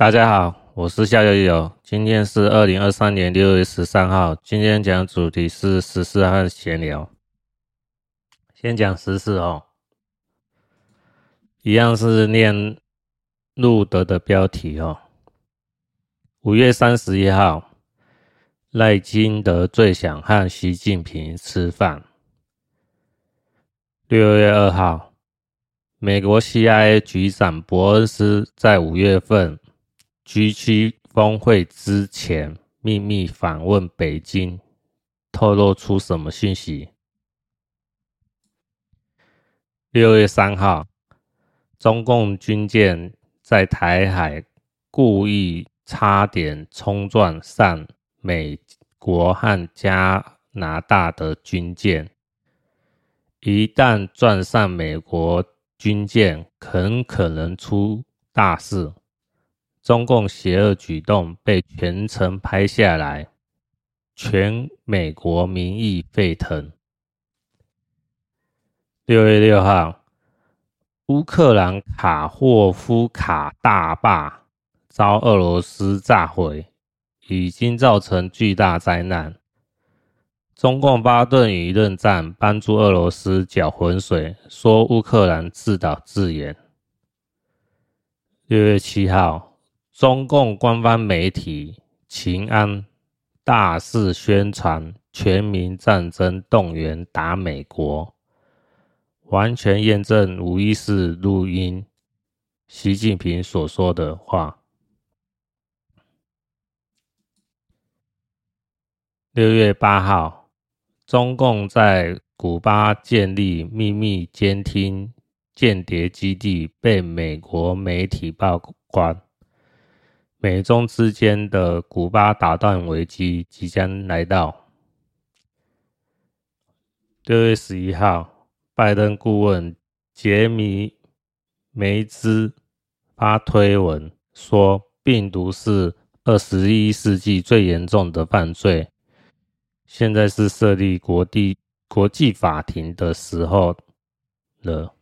大家好，我是夏悠悠，今天是二零二三年六月十三号。今天讲主题是时事和闲聊。先讲时事哦，一样是念路德的标题哦。五月三十一号，赖金德最想和习近平吃饭。六月二号，美国 CIA 局长伯恩斯在五月份。G7 峰会之前秘密访问北京，透露出什么信息？六月三号，中共军舰在台海故意差点冲撞上美国和加拿大的军舰，一旦撞上美国军舰，很可能出大事。中共邪恶举动被全程拍下来，全美国民意沸腾。六月六号，乌克兰卡霍夫卡大坝遭俄罗斯炸毁，已经造成巨大灾难。中共巴顿舆论战帮助俄罗斯搅浑水，说乌克兰自导自演。六月七号。中共官方媒体秦安大肆宣传全民战争动员打美国，完全验证无意识录音习近平所说的话。六月八号，中共在古巴建立秘密监听间谍基地，被美国媒体曝光。美中之间的古巴打断危机即将来到。六月十一号，拜登顾问杰米梅兹发推文说，病毒是二十一世纪最严重的犯罪，现在是设立国际国际法庭的时候了。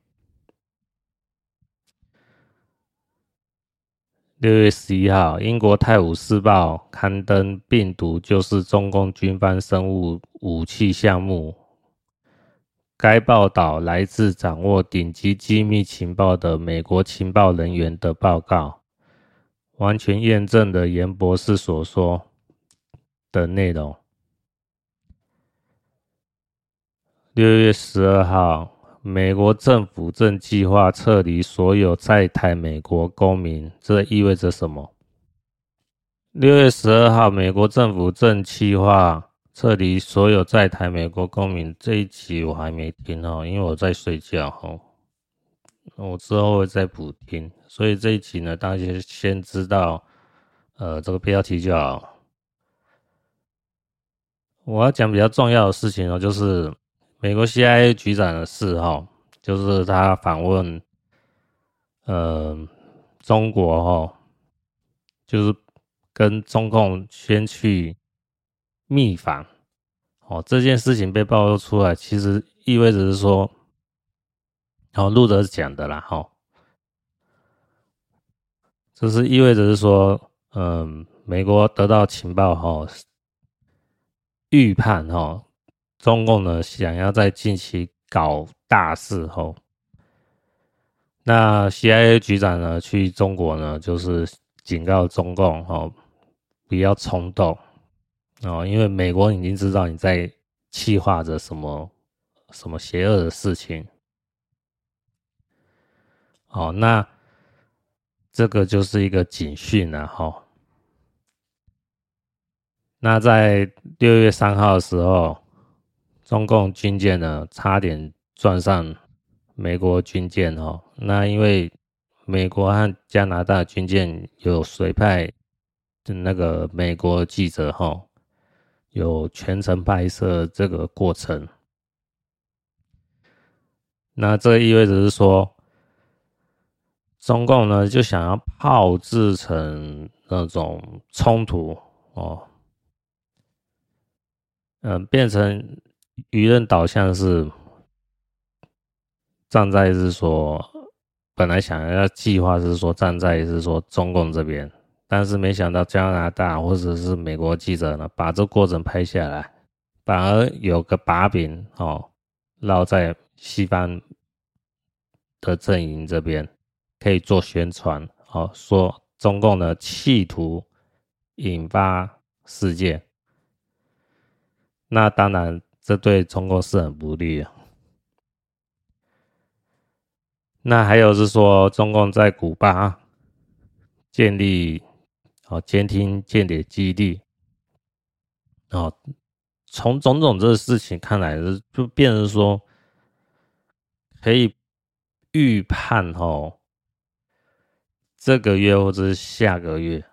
六月十一号，英国《泰晤士报》刊登病毒就是中共军方生物武器项目。该报道来自掌握顶级机密情报的美国情报人员的报告，完全验证了严博士所说的内容。六月十二号。美国政府正计划撤离所有在台美国公民，这意味着什么？六月十二号，美国政府正计划撤离所有在台美国公民。这一集我还没听哦，因为我在睡觉哦。我之后会再补听，所以这一集呢，大家先知道，呃，这个标题就好。我要讲比较重要的事情哦，就是。美国 CIA 局长的事哈，就是他访问，呃，中国哈，就是跟中共先去密访，哦，这件事情被暴露出来，其实意味着是说，哦，路德讲的啦哈，就是意味着是说，嗯，美国得到情报哈，预判哈。中共呢，想要在近期搞大事后，那 CIA 局长呢去中国呢，就是警告中共哦，不要冲动哦，因为美国已经知道你在计划着什么什么邪恶的事情。哦，那这个就是一个警讯了哈。那在六月三号的时候。中共军舰呢，差点撞上美国军舰哦。那因为美国和加拿大军舰有随派的那个美国记者哈，有全程拍摄这个过程。那这意味着是说，中共呢就想要炮制成那种冲突哦，嗯，变成。舆论导向是站在是说，本来想要计划是说站在是说中共这边，但是没想到加拿大或者是美国记者呢，把这过程拍下来，反而有个把柄哦，落在西方的阵营这边，可以做宣传哦，说中共呢企图引发事件，那当然这对中共是很不利的。那还有是说，中共在古巴建立哦监听间谍基地哦，从种种这个事情看来，就变成说可以预判哦，这个月或者是下个月，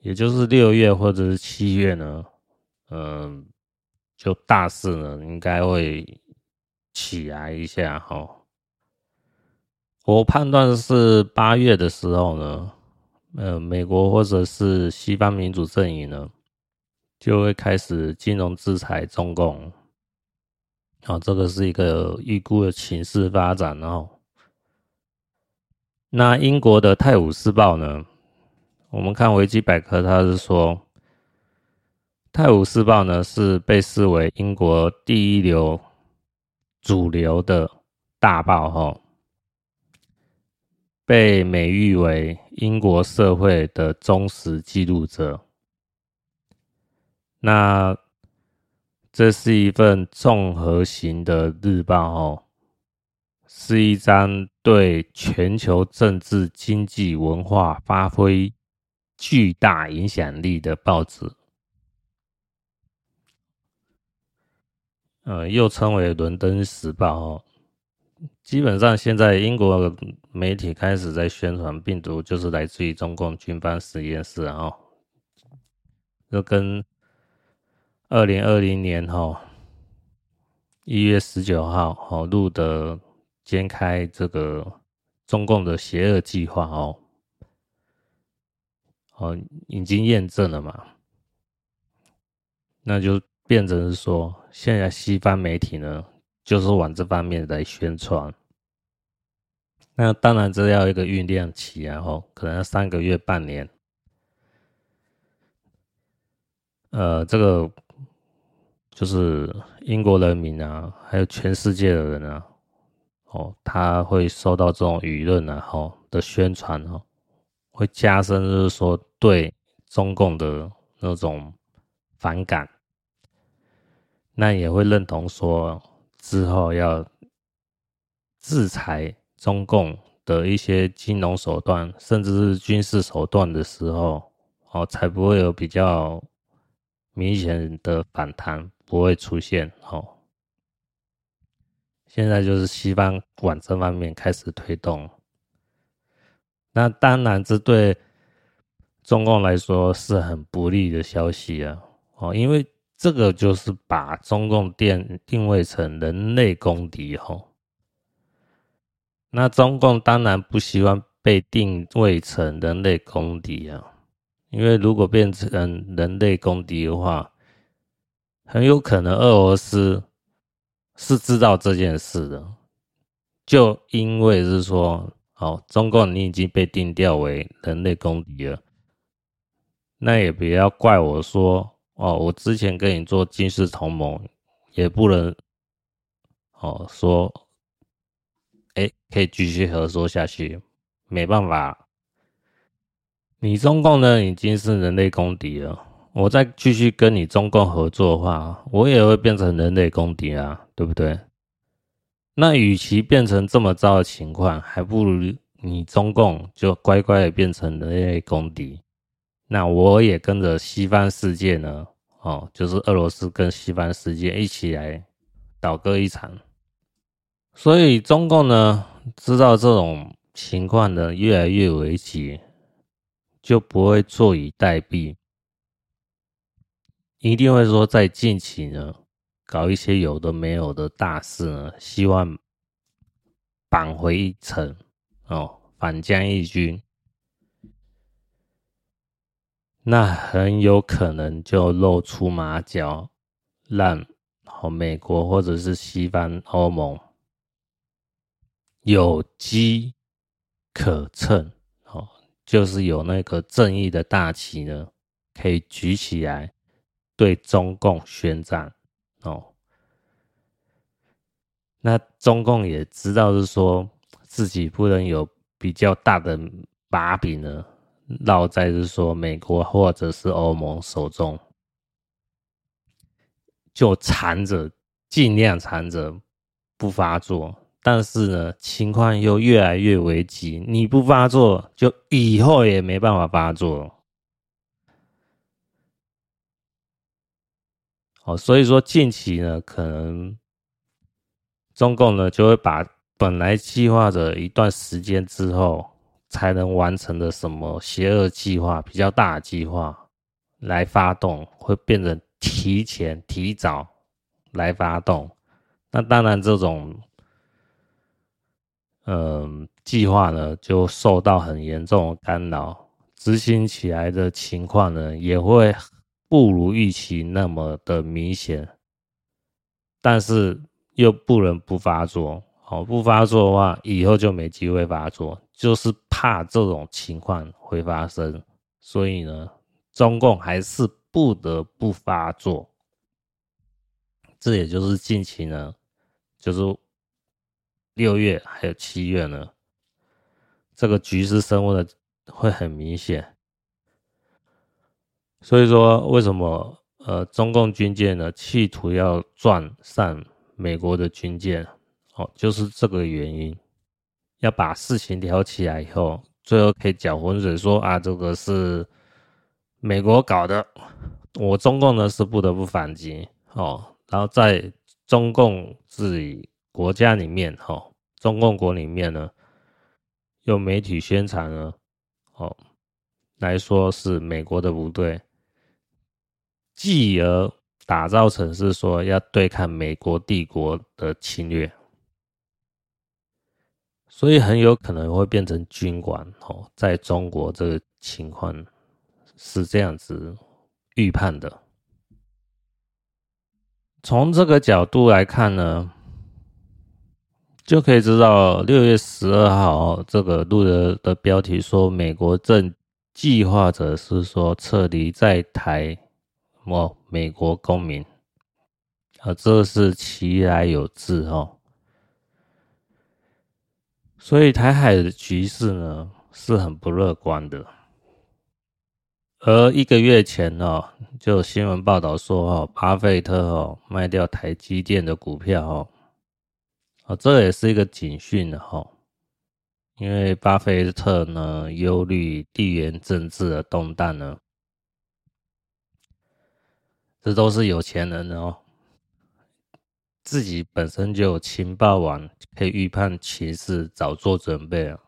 也就是六月或者是七月呢，嗯，就大事呢应该会起来一下哈。我判断是八月的时候呢，呃，美国或者是西方民主阵营呢，就会开始金融制裁中共。啊，这个是一个预估的情势发展哦。那英国的《泰晤士报》呢，我们看维基百科，它是说，《泰晤士报》呢是被视为英国第一流、主流的大报哈。被美誉为英国社会的忠实记录者。那这是一份综合型的日报哦，是一张对全球政治、经济、文化发挥巨大影响力的报纸。呃，又称为《伦敦时报》哦。基本上，现在英国媒体开始在宣传病毒就是来自于中共军方实验室啊，就跟二零二零年哈一月十九号哦录的揭开这个中共的邪恶计划哦，哦已经验证了嘛，那就变成是说，现在西方媒体呢。就是往这方面来宣传，那当然这要一个酝酿期啊，吼，可能要三个月、半年。呃，这个就是英国人民啊，还有全世界的人啊，哦，他会受到这种舆论啊，吼的宣传哦，会加深就是说对中共的那种反感，那也会认同说。之后要制裁中共的一些金融手段，甚至是军事手段的时候，哦，才不会有比较明显的反弹，不会出现。哦，现在就是西方往这方面开始推动，那当然这对中共来说是很不利的消息啊，哦，因为。这个就是把中共定定位成人类公敌哦，那中共当然不希望被定位成人类公敌啊，因为如果变成人类公敌的话，很有可能俄罗斯是知道这件事的，就因为是说，哦，中共你已经被定调为人类公敌了，那也不要怪我说。哦，我之前跟你做军事同盟，也不能哦说，哎，可以继续合作下去，没办法，你中共呢已经是人类公敌了，我再继续跟你中共合作的话，我也会变成人类公敌啊，对不对？那与其变成这么糟的情况，还不如你中共就乖乖的变成人类公敌。那我也跟着西方世界呢，哦，就是俄罗斯跟西方世界一起来倒戈一场。所以中共呢，知道这种情况呢越来越危急，就不会坐以待毙，一定会说在近期呢搞一些有的没有的大事呢，希望扳回一城，哦，反将一军。那很有可能就露出马脚，让好美国或者是西方欧盟有机可乘，哦，就是有那个正义的大旗呢，可以举起来对中共宣战哦。那中共也知道是说自己不能有比较大的把柄呢，落在是说美国或者是欧盟手中，就缠着，尽量缠着不发作。但是呢，情况又越来越危急，你不发作，就以后也没办法发作。哦，所以说近期呢，可能。中共呢，就会把本来计划着一段时间之后才能完成的什么邪恶计划、比较大计划来发动，会变成提前、提早来发动。那当然，这种嗯计划呢，就受到很严重的干扰，执行起来的情况呢，也会不如预期那么的明显。但是。又不能不发作，好，不发作的话，以后就没机会发作，就是怕这种情况会发生，所以呢，中共还是不得不发作。这也就是近期呢，就是六月还有七月呢，这个局势升温的会很明显。所以说，为什么呃，中共军舰呢，企图要撞上？美国的军舰，哦，就是这个原因，要把事情挑起来以后，最后可以搅浑水说啊，这个是美国搞的，我中共呢是不得不反击，哦，然后在中共自己国家里面，哦，中共国里面呢，用媒体宣传呢，哦，来说是美国的不对，继而。打造成是说要对抗美国帝国的侵略，所以很有可能会变成军管哦。在中国这个情况是这样子预判的。从这个角度来看呢，就可以知道六月十二号这个录的的标题说，美国正计划着是说撤离在台。哦，美国公民，啊，这是其来有志哦。所以台海的局势呢是很不乐观的。而一个月前哦，就新闻报道说哦，巴菲特哦卖掉台积电的股票哦，啊，这也是一个警讯的哈。因为巴菲特呢忧虑地缘政治的动荡呢。这都是有钱人哦，自己本身就有情报网，可以预判情势，早做准备啊。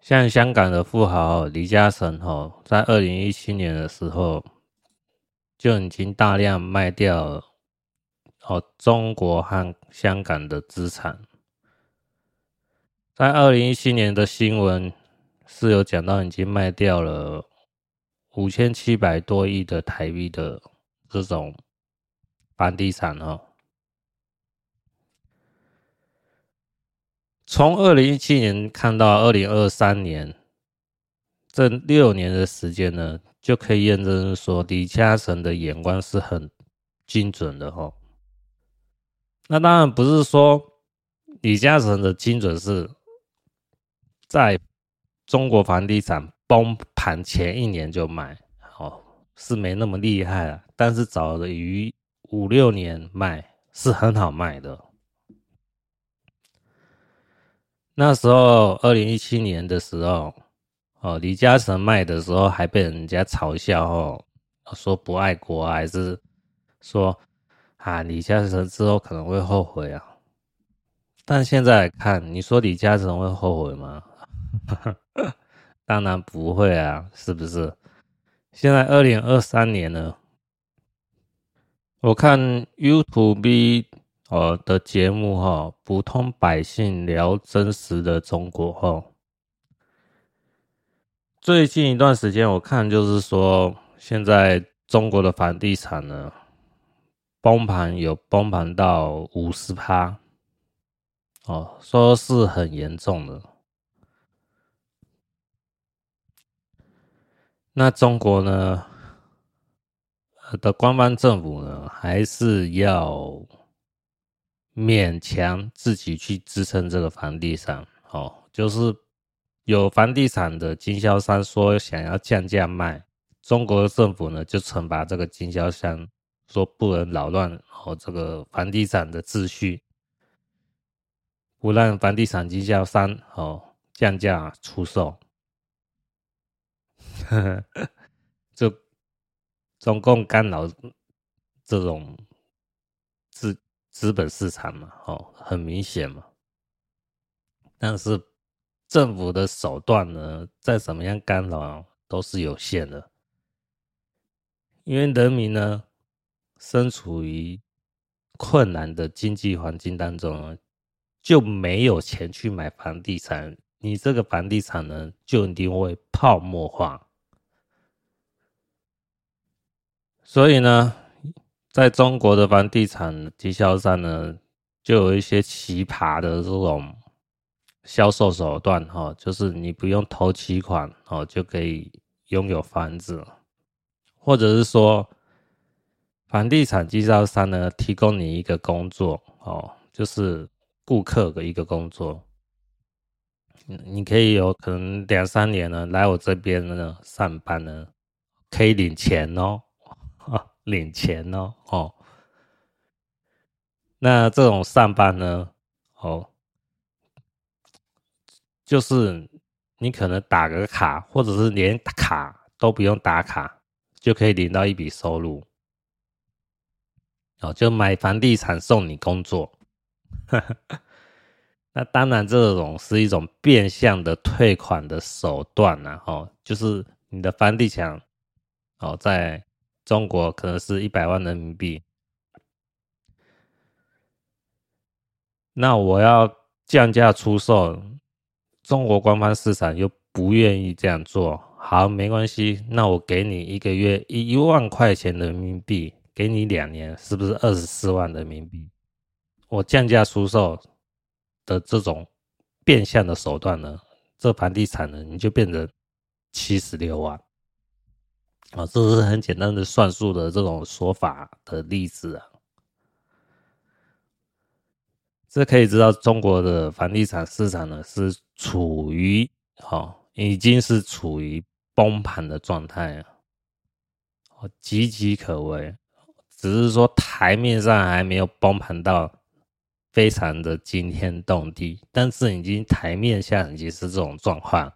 像香港的富豪李嘉诚哦，在二零一七年的时候就已经大量卖掉哦中国和香港的资产。在二零一七年的新闻是有讲到，已经卖掉了。五千七百多亿的台币的这种房地产哦，从二零一七年看到二零二三年，这六年的时间呢，就可以验证说李嘉诚的眼光是很精准的哦。那当然不是说李嘉诚的精准是在中国房地产。崩盘前一年就买，哦，是没那么厉害了，但是早于五六年卖是很好卖的。那时候二零一七年的时候，哦，李嘉诚卖的时候还被人家嘲笑哦，说不爱国，还是说啊，李嘉诚之后可能会后悔啊。但现在看，你说李嘉诚会后悔吗？当然不会啊，是不是？现在二零二三年了，我看 YouTube 呃的节目哈，普通百姓聊真实的中国哈。最近一段时间，我看就是说，现在中国的房地产呢崩盘，有崩盘到五十趴，哦，说是很严重的。那中国呢？的官方政府呢，还是要勉强自己去支撑这个房地产哦，就是有房地产的经销商说想要降价卖，中国政府呢就惩罚这个经销商，说不能扰乱哦这个房地产的秩序，不让房地产经销商哦降价出售。中共干扰这种资资本市场嘛，哦，很明显嘛。但是政府的手段呢，再怎么样干扰都是有限的，因为人民呢，身处于困难的经济环境当中，就没有钱去买房地产，你这个房地产呢，就一定会泡沫化。所以呢，在中国的房地产经销商呢，就有一些奇葩的这种销售手段哈，就是你不用投期款哦，就可以拥有房子，或者是说，房地产经销商呢，提供你一个工作哦，就是顾客的一个工作，你可以有可能两三年呢来我这边呢上班呢，可以领钱哦。领钱哦，哦，那这种上班呢，哦，就是你可能打个卡，或者是连卡都不用打卡，就可以领到一笔收入，哦，就买房地产送你工作，那当然这种是一种变相的退款的手段呐，哦，就是你的房地产，哦，在。中国可能是一百万人民币，那我要降价出售，中国官方市场又不愿意这样做。好，没关系，那我给你一个月一一万块钱人民币，给你两年，是不是二十四万人民币？我降价出售的这种变相的手段呢，这房地产呢，你就变成七十六万。啊，这是很简单的算术的这种说法的例子啊。这可以知道，中国的房地产市场呢是处于哦，已经是处于崩盘的状态啊，哦，岌岌可危。只是说台面上还没有崩盘到非常的惊天动地，但是已经台面下已经是这种状况。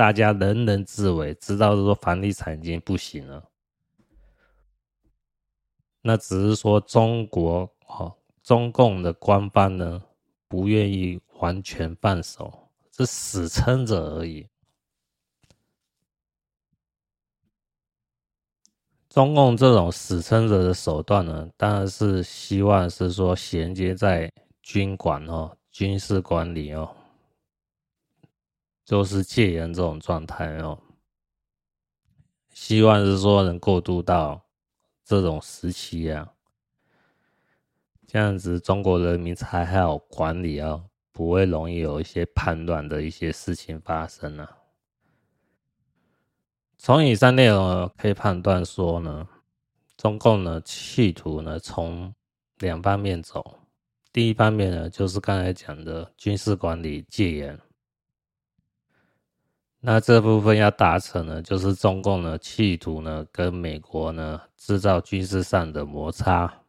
大家人人自危，知道说房地产已经不行了。那只是说中国哦，中共的官方呢不愿意完全放手，是死撑着而已。中共这种死撑着的手段呢，当然是希望是说衔接在军管哦，军事管理哦。就是戒严这种状态哦，希望是说能过渡到这种时期啊，这样子中国人民才还好管理啊，不会容易有一些叛乱的一些事情发生啊。从以上内容可以判断说呢，中共呢企图呢从两方面走，第一方面呢就是刚才讲的军事管理戒严。那这部分要达成呢，就是中共呢企图呢跟美国呢制造军事上的摩擦，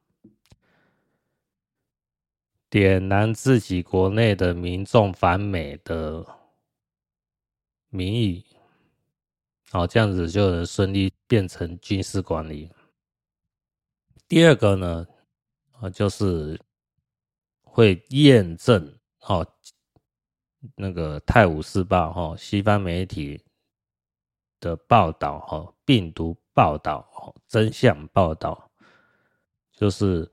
点燃自己国内的民众反美的民意，好，这样子就能顺利变成军事管理。第二个呢，啊，就是会验证，哦。那个《泰晤士报》哈，西方媒体的报道哈，病毒报道真相报道，就是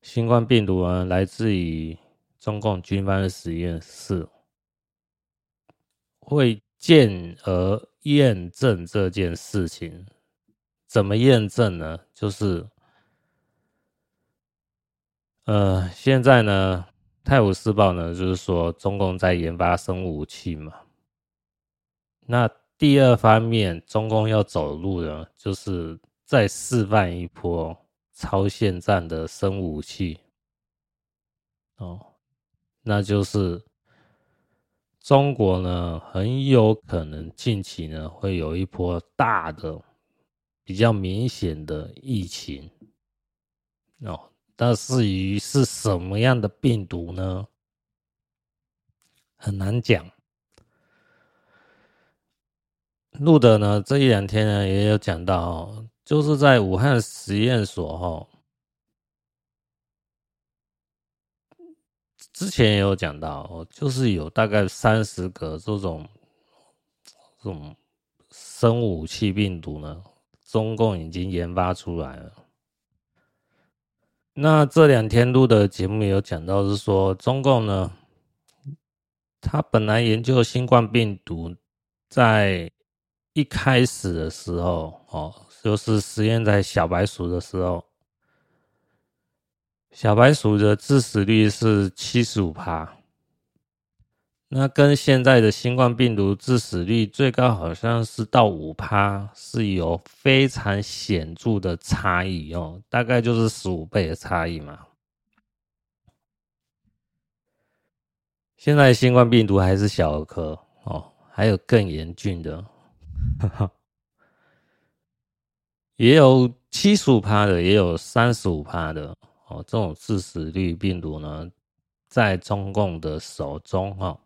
新冠病毒呢来自于中共军方的实验室，会进而验证这件事情。怎么验证呢？就是呃，现在呢。《泰晤士报》呢，就是说中共在研发生物武器嘛。那第二方面，中共要走路的，就是再示范一波超限战的生物武器。哦，那就是中国呢，很有可能近期呢会有一波大的、比较明显的疫情。哦，但至于是什么样的病毒呢？很难讲。路德呢，这一两天呢也有讲到，就是在武汉实验所哈，之前也有讲到，就是有大概三十个这种这种生物武器病毒呢，中共已经研发出来了。那这两天录的节目也有讲到，是说中共呢，他本来研究新冠病毒在。一开始的时候，哦，就是实验在小白鼠的时候，小白鼠的致死率是七十五趴，那跟现在的新冠病毒致死率最高好像是到五趴，是有非常显著的差异哦，大概就是十五倍的差异嘛。现在新冠病毒还是小儿科哦，还有更严峻的。也有七十五趴的，也有三十五趴的哦。这种致死率病毒呢，在中共的手中哈，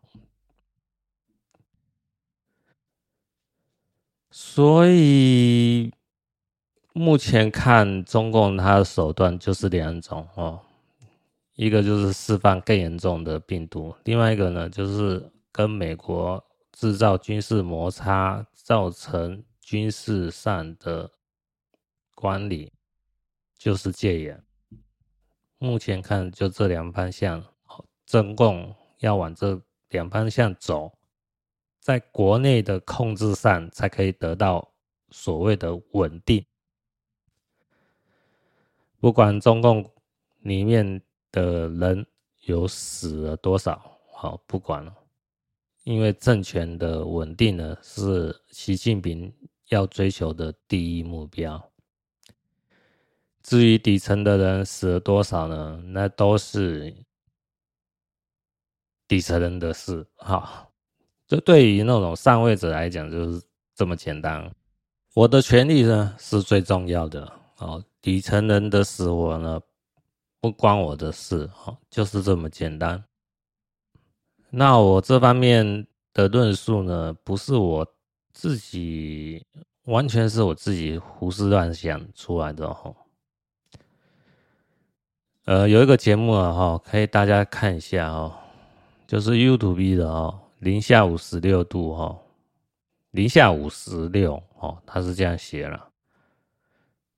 所以目前看中共它的手段就是两种哦，一个就是释放更严重的病毒，另外一个呢就是跟美国制造军事摩擦。造成军事上的管理就是戒严。目前看就这两方向，中共要往这两方向走，在国内的控制上才可以得到所谓的稳定。不管中共里面的人有死了多少，好，不管了。因为政权的稳定呢，是习近平要追求的第一目标。至于底层的人死了多少呢？那都是底层人的事。哈，这对于那种上位者来讲，就是这么简单。我的权利呢，是最重要的。哦，底层人的死活呢，不关我的事。哦，就是这么简单。那我这方面的论述呢，不是我自己，完全是我自己胡思乱想出来的哈。呃，有一个节目啊哈，可以大家看一下哦，就是 YouTube 的哦，零下五十六度哈，零下五十六哦，他是这样写了，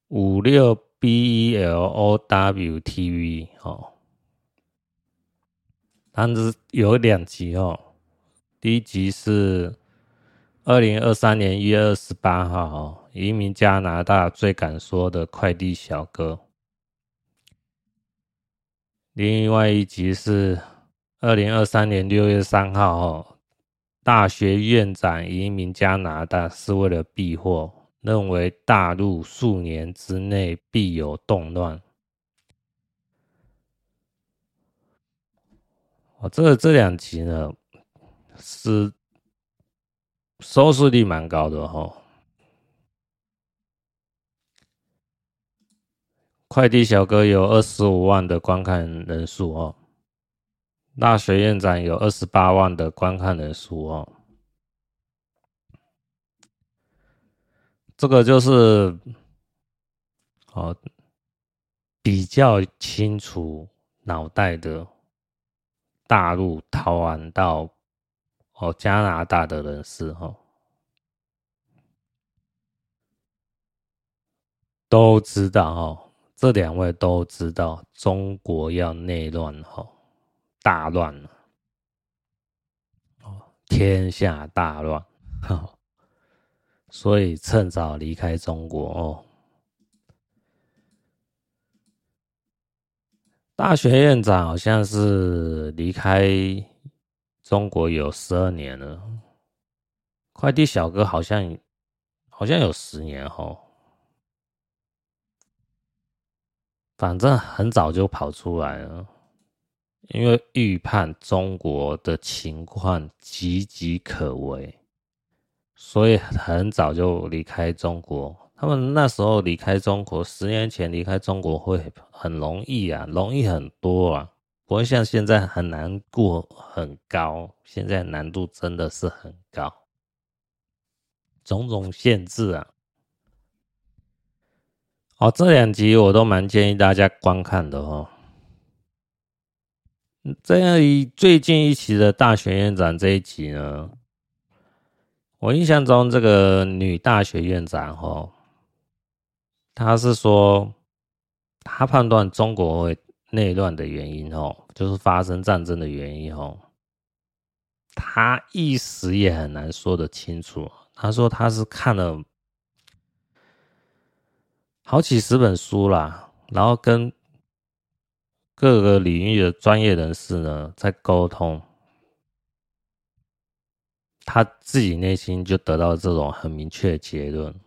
五六 B E L O W T V 哦。它是有两集哦，第一集是二零二三年一月二十八号哦，移民加拿大最敢说的快递小哥。另外一集是二零二三年六月三号哦，大学院长移民加拿大是为了避祸，认为大陆数年之内必有动乱。哦，这个这两集呢是收视率蛮高的哈。快递小哥有二十五万的观看人数哦，大学院长有二十八万的观看人数哦。这个就是哦比较清楚脑袋的。大陆逃亡到哦加拿大的人士哈，都知道哦，这两位都知道中国要内乱哈，大乱了。哦，天下大乱。哈，所以趁早离开中国哦。大学院长好像是离开中国有十二年了，快递小哥好像好像有十年哦，反正很早就跑出来了，因为预判中国的情况岌岌可危，所以很早就离开中国。他们那时候离开中国，十年前离开中国会很容易啊，容易很多啊。不会像现在很难过，很高。现在难度真的是很高，种种限制啊。哦，这两集我都蛮建议大家观看的哦。这样一最近一期的大学院长这一集呢，我印象中这个女大学院长哦，她是说她判断中国。内乱的原因哦，就是发生战争的原因哦。她一时也很难说得清楚。她说她是看了好几十本书啦，然后跟各个领域的专业人士呢在沟通，他自己内心就得到这种很明确的结论。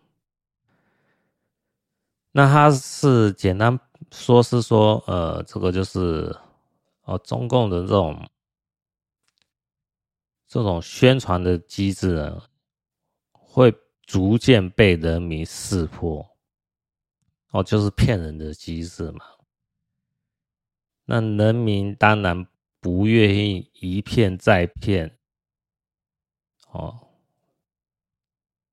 那他是简单。说是说，呃，这个就是哦，中共的这种这种宣传的机制呢，会逐渐被人民识破，哦，就是骗人的机制嘛。那人民当然不愿意一骗再骗，哦，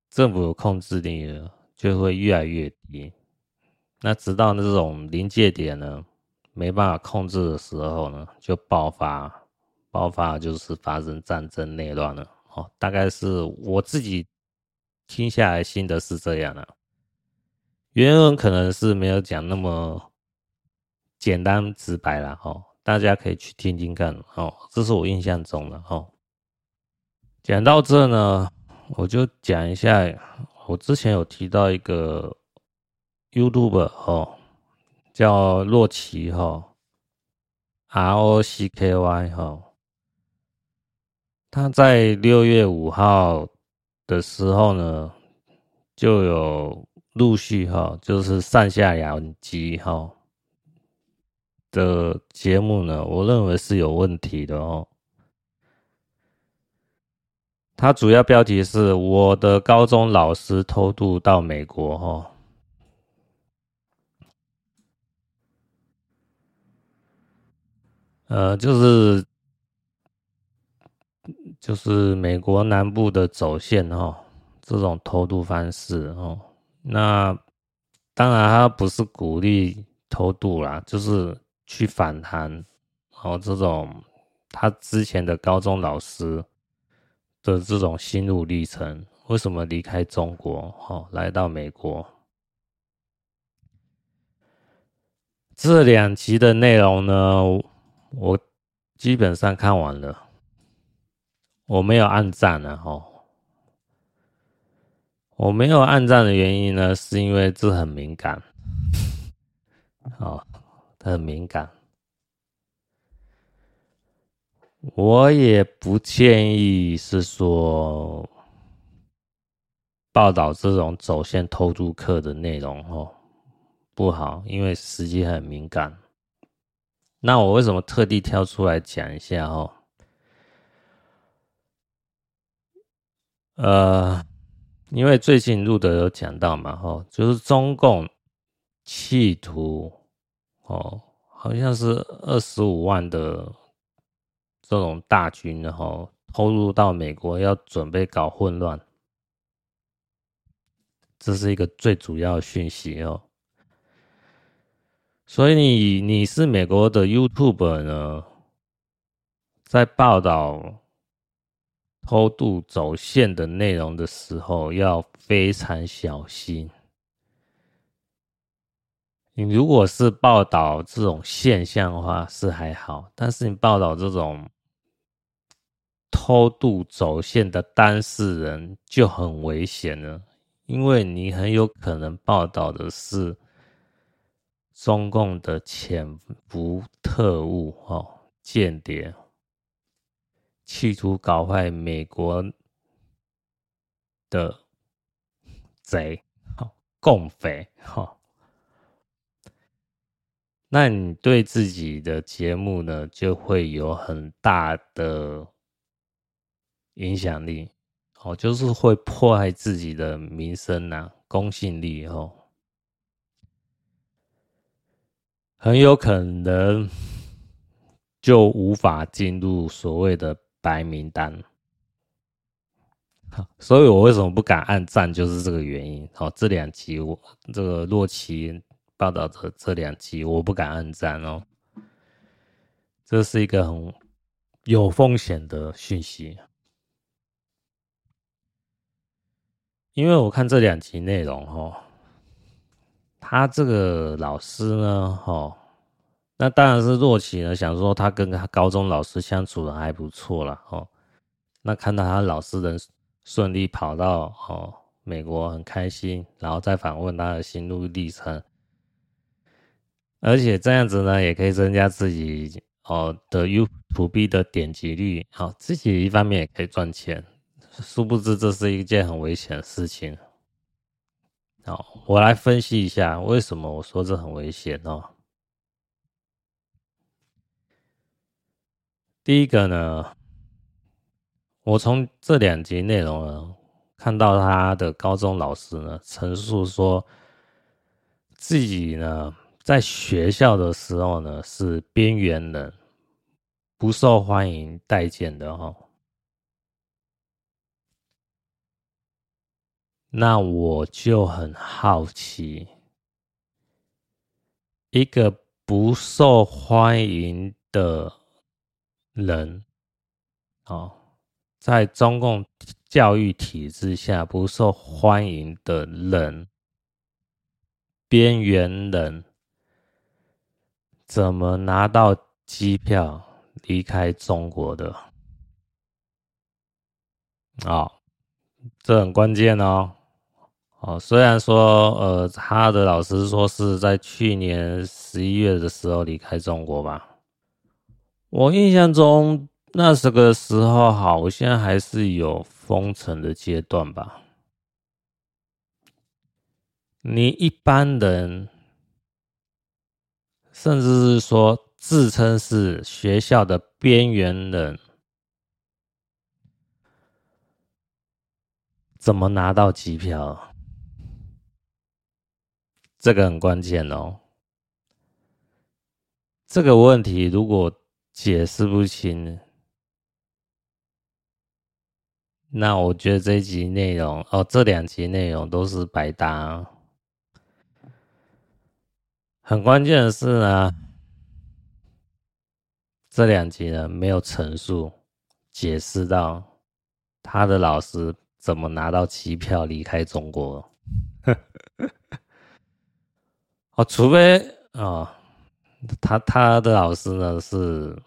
政府的控制力呢就会越来越低。那直到那种临界点呢，没办法控制的时候呢，就爆发，爆发就是发生战争内乱了。哦，大概是我自己听下来心得是这样的。原文可能是没有讲那么简单直白了，哦，大家可以去听听看，哦，这是我印象中的，哦。讲到这呢，我就讲一下，我之前有提到一个。YouTube 哦，叫洛奇哈，R O C K Y 哈，他在六月五号的时候呢，就有陆续哈，就是上下两集哈的节目呢，我认为是有问题的哦。它主要标题是我的高中老师偷渡到美国哦。呃，就是就是美国南部的走线哦，这种偷渡方式哦，那当然他不是鼓励偷渡啦，就是去访谈哦，这种他之前的高中老师的这种心路历程，为什么离开中国哦，来到美国？这两集的内容呢？我基本上看完了，我没有按赞了哈。我没有按赞的原因呢，是因为这很敏感，很敏感。我也不建议是说报道这种走线偷渡客的内容哦，不好，因为时机很敏感。那我为什么特地挑出来讲一下哦？呃，因为最近路德有讲到嘛，哦，就是中共企图哦，好像是二十五万的这种大军，然后投入到美国，要准备搞混乱，这是一个最主要讯息哦。所以你你是美国的 YouTube 呢，在报道偷渡走线的内容的时候，要非常小心。你如果是报道这种现象的话，是还好；但是你报道这种偷渡走线的当事人就很危险了，因为你很有可能报道的是。中共的潜伏特务、哦，间谍，企图搞坏美国的贼，共匪，哈。那你对自己的节目呢，就会有很大的影响力，哦，就是会破坏自己的名声呐、公信力哦，很有可能就无法进入所谓的白名单。所以我为什么不敢按赞，就是这个原因。好，这两集我这个洛奇。报道的这两集，我不敢按赞哦。这是一个很有风险的讯息，因为我看这两集内容哦，他这个老师呢，哦，那当然是若琪呢，想说他跟他高中老师相处的还不错了哦。那看到他老师能顺利跑到哦美国，很开心，然后再访问他的心路历程。而且这样子呢，也可以增加自己哦的 YouTube 的点击率，好，自己一方面也可以赚钱。殊不知这是一件很危险的事情。好，我来分析一下为什么我说这很危险哦。第一个呢，我从这两集内容呢，看到他的高中老师呢陈述说自己呢。在学校的时候呢，是边缘人，不受欢迎待见的哈。那我就很好奇，一个不受欢迎的人，哦，在中共教育体制下不受欢迎的人，边缘人。怎么拿到机票离开中国的？哦，这很关键哦。哦，虽然说，呃，他的老师说是在去年十一月的时候离开中国吧。我印象中那这个时候好像还是有封城的阶段吧。你一般人。甚至是说自称是学校的边缘人，怎么拿到机票？这个很关键哦。这个问题如果解释不清，那我觉得这一集内容哦，这两集内容都是白搭。很关键的是呢，这两集呢没有陈述解释到他的老师怎么拿到机票离开中国。哦，除非啊、哦，他他的老师呢是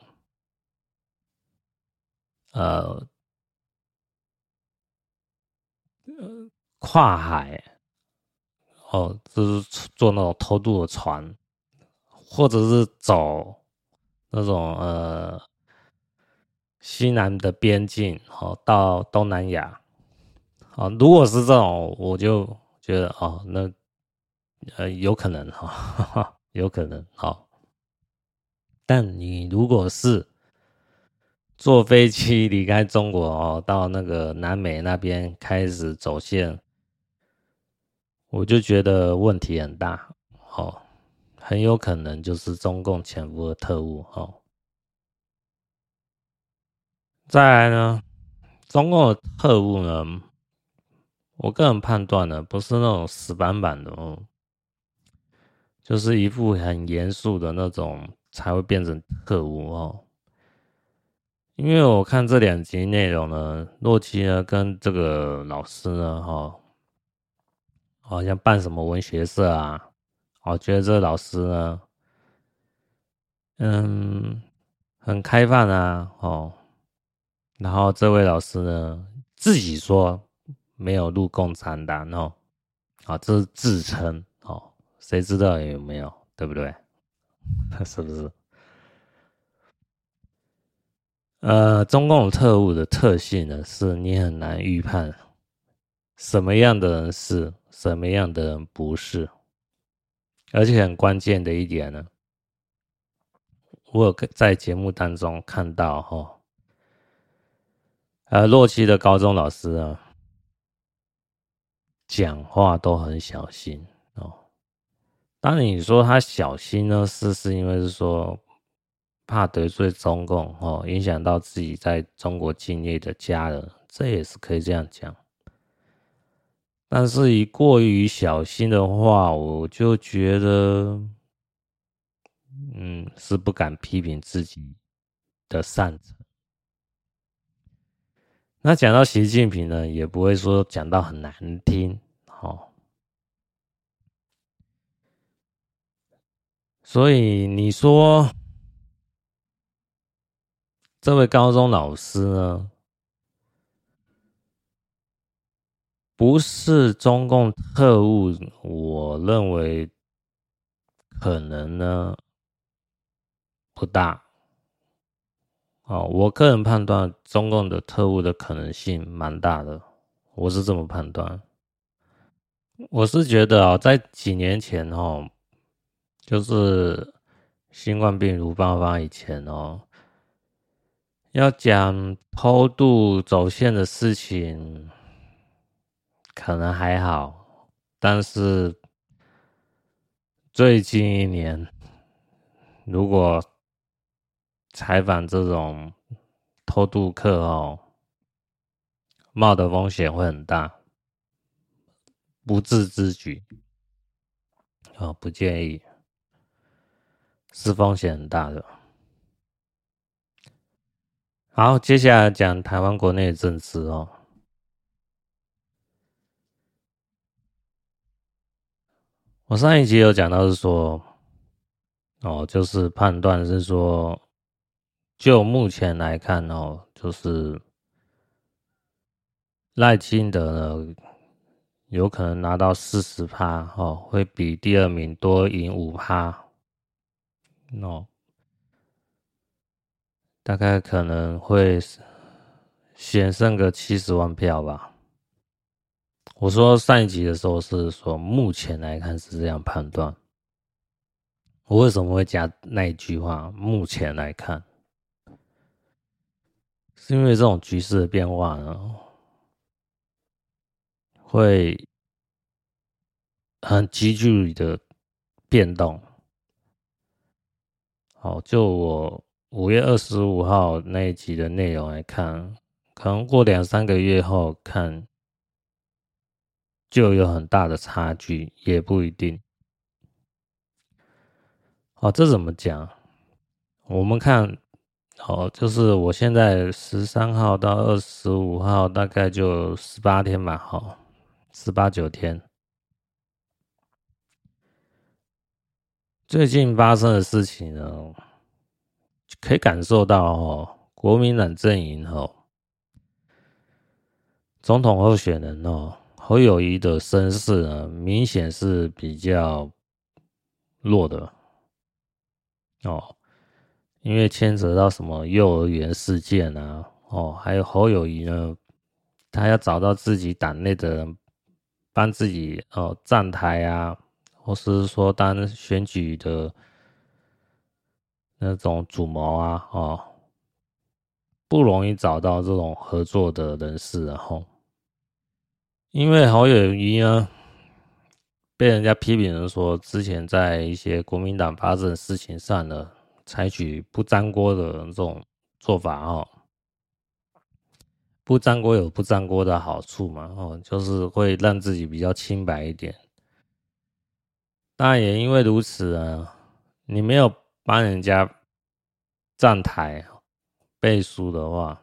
呃跨海。哦，就是坐那种偷渡的船，或者是走那种呃西南的边境，哦，到东南亚。哦，如果是这种，我就觉得哦，那呃有可能哈、哦，有可能好、哦。但你如果是坐飞机离开中国哦，到那个南美那边开始走线。我就觉得问题很大，哦，很有可能就是中共潜伏的特务，哦。再来呢，中共的特务呢，我个人判断呢，不是那种死板板的哦，就是一副很严肃的那种才会变成特务哦。因为我看这两集内容呢，洛奇呢跟这个老师呢，哈。好像办什么文学社啊？我觉得这个老师呢，嗯，很开放啊，哦。然后这位老师呢，自己说没有入共产党哦，啊，这是自称哦，谁知道有没有，对不对？是不是？呃，中共特务的特性呢，是你很难预判什么样的人是，什么样的人不是。而且很关键的一点呢，我有在节目当中看到哈，呃，洛奇的高中老师啊，讲话都很小心哦。当你说他小心呢，是是因为是说怕得罪中共哦，影响到自己在中国境内的家人，这也是可以这样讲。但是，一过于小心的话，我就觉得，嗯，是不敢批评自己的善成。那讲到习近平呢，也不会说讲到很难听，哦。所以你说，这位高中老师呢？不是中共特务，我认为可能呢不大。哦，我个人判断中共的特务的可能性蛮大的，我是这么判断。我是觉得啊，在几年前哦，就是新冠病毒爆发以前哦，要讲偷渡走线的事情。可能还好，但是最近一年，如果采访这种偷渡客哦，冒的风险会很大，不智之举哦，不建议，是风险很大的。好，接下来讲台湾国内的政治哦。我上一集有讲到是说，哦，就是判断是说，就目前来看哦，就是赖清德呢，有可能拿到四十趴哦，会比第二名多赢五趴，哦，大概可能会险胜个七十万票吧。我说上一集的时候是说，目前来看是这样判断。我为什么会加那一句话？目前来看，是因为这种局势的变化呢，会很急剧的变动。好，就我五月二十五号那一集的内容来看，可能过两三个月后看。就有很大的差距，也不一定。哦，这怎么讲？我们看，哦，就是我现在十三号到二十五号，大概就十八天吧，好，十八九天。最近发生的事情呢，可以感受到哦，国民党阵营哦，总统候选人哦。侯友宜的声势呢，明显是比较弱的哦，因为牵扯到什么幼儿园事件啊，哦，还有侯友谊呢，他要找到自己党内的人帮自己哦站台啊，或是说当选举的那种主谋啊，哦，不容易找到这种合作的人士，然后。因为侯友宜呢，被人家批评人说，之前在一些国民党发生的事情上呢，采取不沾锅的这种做法哦。不沾锅有不沾锅的好处嘛，哦，就是会让自己比较清白一点。当然也因为如此啊，你没有帮人家站台背书的话，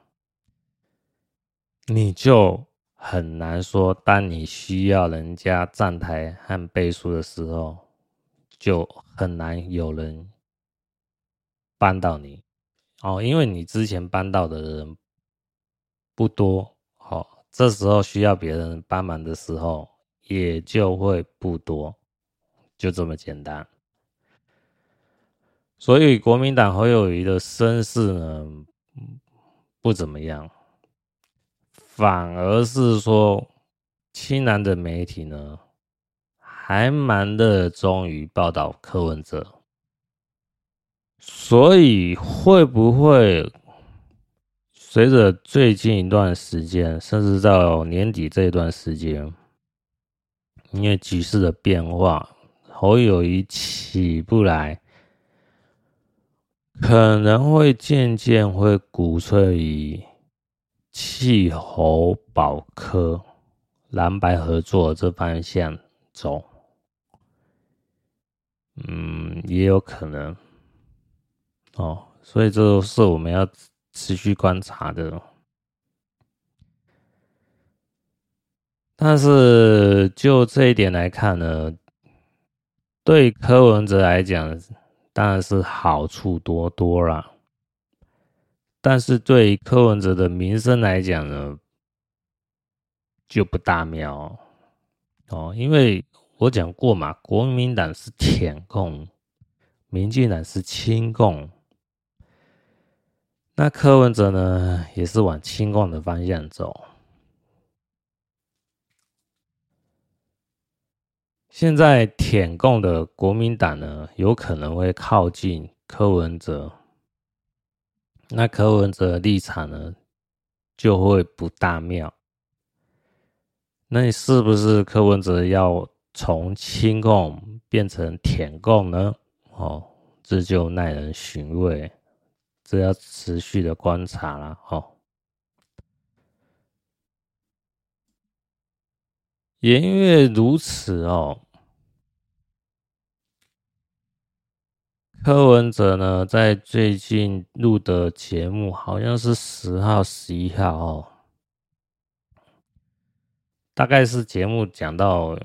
你就。很难说，当你需要人家站台和背书的时候，就很难有人帮到你哦，因为你之前帮到的人不多，哦，这时候需要别人帮忙的时候也就会不多，就这么简单。所以国民党侯友谊的声势呢，不怎么样。反而是说，西南的媒体呢，还蛮热衷于报道柯文哲，所以会不会随着最近一段时间，甚至到年底这一段时间，因为局势的变化，侯友宜起不来，可能会渐渐会鼓吹于气候保科、蓝白合作这方向走。嗯，也有可能哦，所以这都是我们要持续观察的。但是就这一点来看呢，对柯文哲来讲，当然是好处多多啦。但是对柯文哲的名声来讲呢，就不大妙哦，因为我讲过嘛，国民党是舔共，民进党是亲共，那柯文哲呢，也是往亲共的方向走。现在舔共的国民党呢，有可能会靠近柯文哲，那柯文哲的立场呢，就会不大妙。那你是不是柯文哲要从亲共变成舔共呢？哦，这就耐人寻味，这要持续的观察了。哦，也因为如此哦。柯文哲呢，在最近录的节目，好像是十号、十一号哦，大概是节目讲到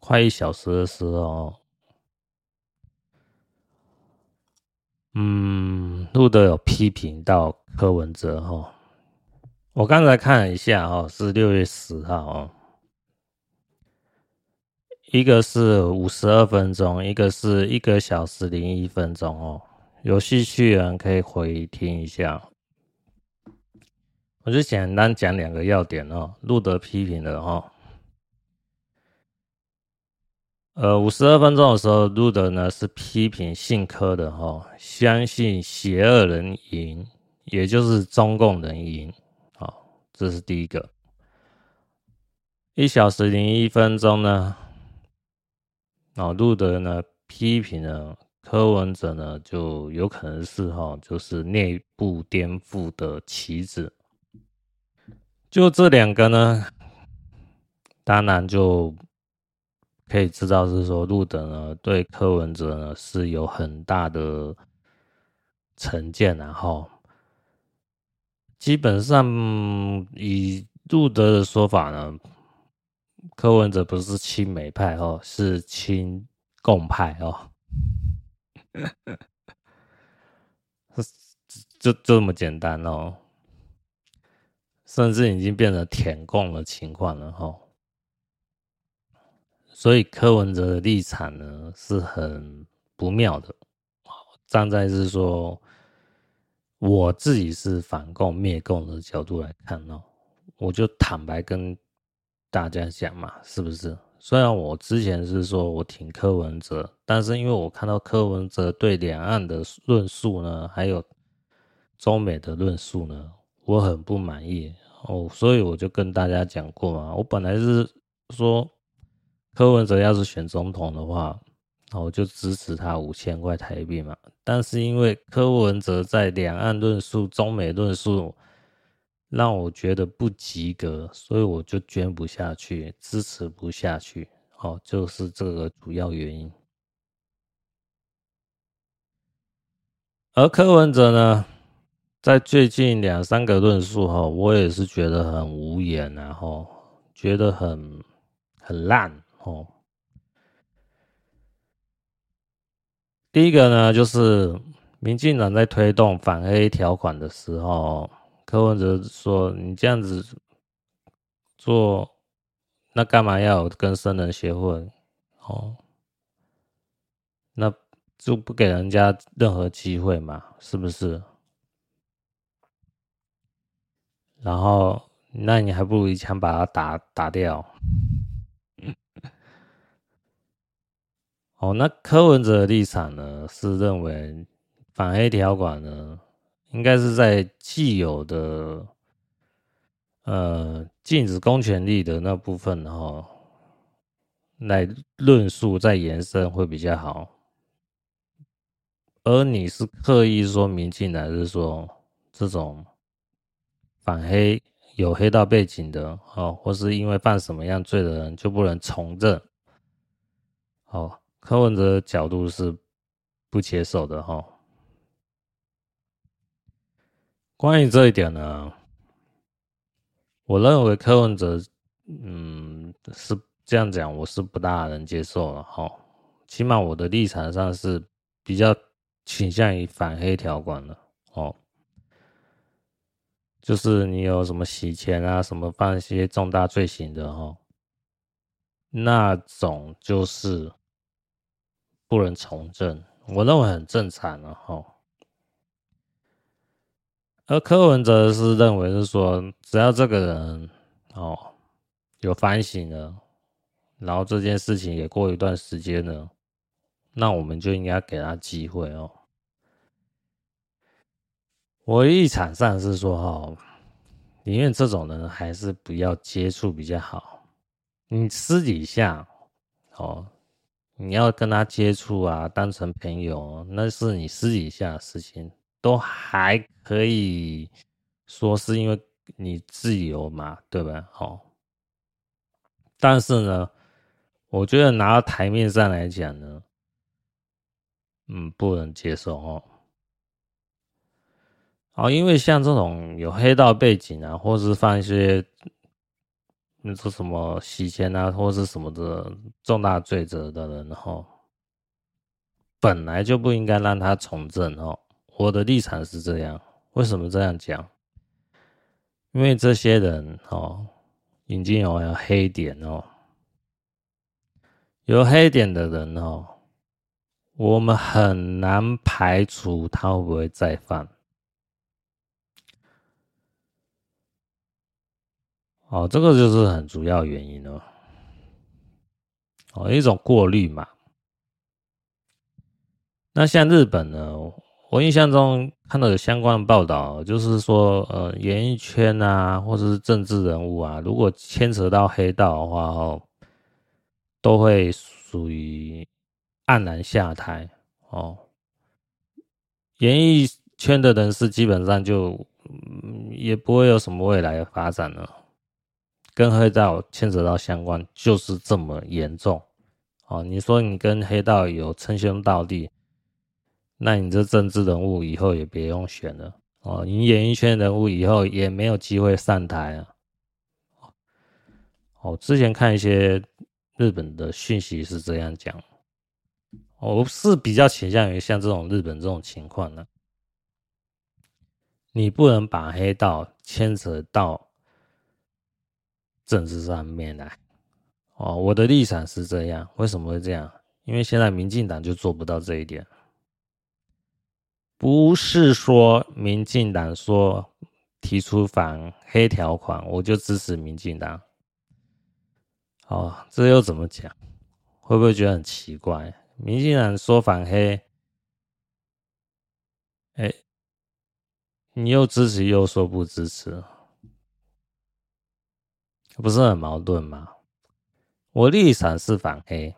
快一小时的时候，嗯，录的有批评到柯文哲哦。我刚才看了一下哦，是六月十号哦。一个是五十二分钟，一个是一个小时零一分钟哦。有兴趣人可以回听一下。我就简单讲两个要点哦。路德批评的哦，呃，五十二分钟的时候，路德呢是批评信科的哦，相信邪恶人赢，也就是中共人赢。好，这是第一个。一小时零一分钟呢？哦，路德呢批评呢柯文哲呢，就有可能是哈，就是内部颠覆的棋子。就这两个呢，当然就可以知道是说，路德呢对柯文哲呢是有很大的成见，然后基本上以路德的说法呢。柯文哲不是亲美派哦，是亲共派哦，就就这么简单哦，甚至已经变成舔共的情况了哦。所以柯文哲的立场呢是很不妙的，站在是说我自己是反共灭共的角度来看哦，我就坦白跟。大家讲嘛，是不是？虽然我之前是说我挺柯文哲，但是因为我看到柯文哲对两岸的论述呢，还有中美的论述呢，我很不满意哦，所以我就跟大家讲过嘛，我本来是说柯文哲要是选总统的话，我就支持他五千块台币嘛，但是因为柯文哲在两岸论述、中美论述。让我觉得不及格，所以我就捐不下去，支持不下去，哦，就是这个主要原因。而柯文哲呢，在最近两三个论述哈，我也是觉得很无言，然后觉得很很烂哦。第一个呢，就是民进党在推动反黑条款的时候。柯文哲说：“你这样子做，那干嘛要跟生人协会？哦，那就不给人家任何机会嘛，是不是？然后那你还不如一枪把他打打掉。哦，那柯文哲的立场呢，是认为反黑条款呢，应该是在既有的呃禁止公权力的那部分哈，来论述再延伸会比较好。而你是刻意说民进党是说这种反黑有黑道背景的哦，或是因为犯什么样罪的人就不能从政？哦，柯文哲角度是不接受的哈。关于这一点呢，我认为柯文哲嗯是这样讲，我是不大能接受了哈。起码我的立场上是比较。倾向于反黑条款的哦，就是你有什么洗钱啊，什么犯一些重大罪行的哦，那种就是不能从政，我认为很正常了哈。而柯文哲是认为是说，只要这个人哦有反省了，然后这件事情也过一段时间了。那我们就应该给他机会哦。我立场上是说，哦，宁愿这种人还是不要接触比较好。你私底下，哦，你要跟他接触啊，当成朋友，那是你私底下的事情，都还可以说是因为你自由嘛，对吧？哦，但是呢，我觉得拿到台面上来讲呢。嗯，不能接受哦。好，因为像这种有黑道背景啊，或是犯一些那说什么洗钱啊，或是什么的重大罪责的人哈，本来就不应该让他从政哦。我的立场是这样，为什么这样讲？因为这些人哦，眼睛有有黑点哦，有黑点的人哦。我们很难排除他会不会再犯。哦，这个就是很主要原因了。哦，一种过滤嘛。那像日本呢，我印象中看到有相关的报道，就是说，呃，演艺圈啊，或者是政治人物啊，如果牵扯到黑道的话，哦，都会属于。黯然下台哦，演艺圈的人士基本上就也不会有什么未来的发展了，跟黑道牵扯到相关就是这么严重哦。你说你跟黑道有称兄道弟，那你这政治人物以后也别用选了哦。你演艺圈人物以后也没有机会上台啊。哦，之前看一些日本的讯息是这样讲。我是比较倾向于像这种日本这种情况呢，你不能把黑道牵扯到政治上面来。哦，我的立场是这样，为什么会这样？因为现在民进党就做不到这一点。不是说民进党说提出反黑条款，我就支持民进党。哦，这又怎么讲？会不会觉得很奇怪？民进党说反黑，哎，你又支持又说不支持，不是很矛盾吗？我立场是反黑，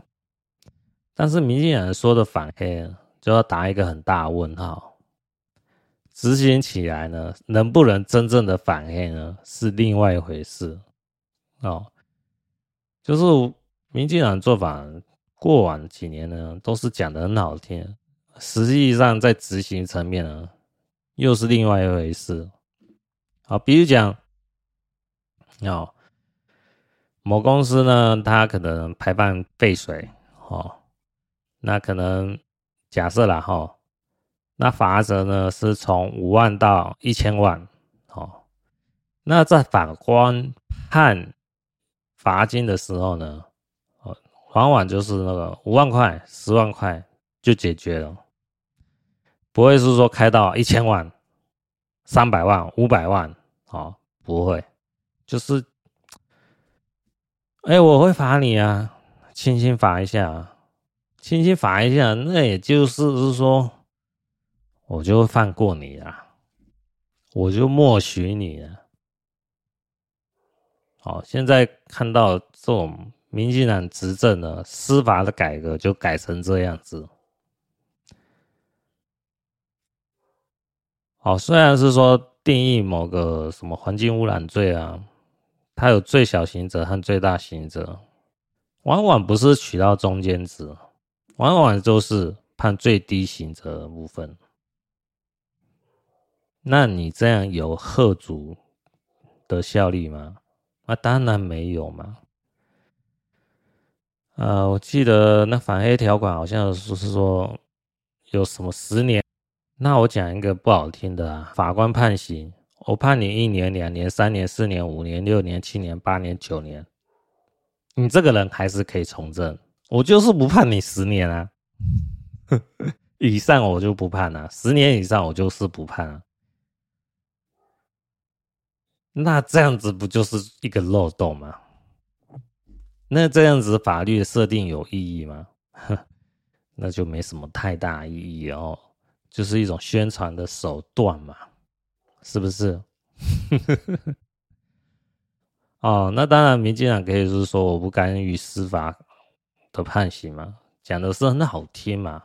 但是民进党说的反黑就要打一个很大问号。执行起来呢，能不能真正的反黑呢，是另外一回事哦。就是民进党做法。过往几年呢，都是讲的很好听，实际上在执行层面呢，又是另外一回事。好，比如讲，哦，某公司呢，它可能排放废水，哦，那可能假设了哈，那罚则呢是从五万到一千万，哦，那在法官判罚金的时候呢，哦往往就是那个五万块、十万块就解决了，不会是说开到一千万、三百万、五百万，哦，不会，就是，哎、我会罚你啊，轻轻罚一下，轻轻罚一下，那也就是是说，我就放过你啊，我就默许你了。好，现在看到这种民进党执政的司法的改革，就改成这样子。好，虽然是说定义某个什么环境污染罪啊，它有最小刑责和最大刑责，往往不是取到中间值，往往就是判最低刑责的部分。那你这样有吓阻的效力吗？那、啊、当然没有嘛。呃，我记得那反黑条款好像说是说有什么十年。那我讲一个不好听的啊，法官判刑，我判你一年、两年、三年、四年、五年、六年、七年、八年、九年，你这个人还是可以从政。我就是不判你十年啊，以上我就不判了，十年以上我就是不判啊。那这样子不就是一个漏洞吗？那这样子法律的设定有意义吗？那就没什么太大意义哦，就是一种宣传的手段嘛，是不是？哦，那当然，民进党可以是说我不干预司法的判刑嘛，讲的是很好听嘛。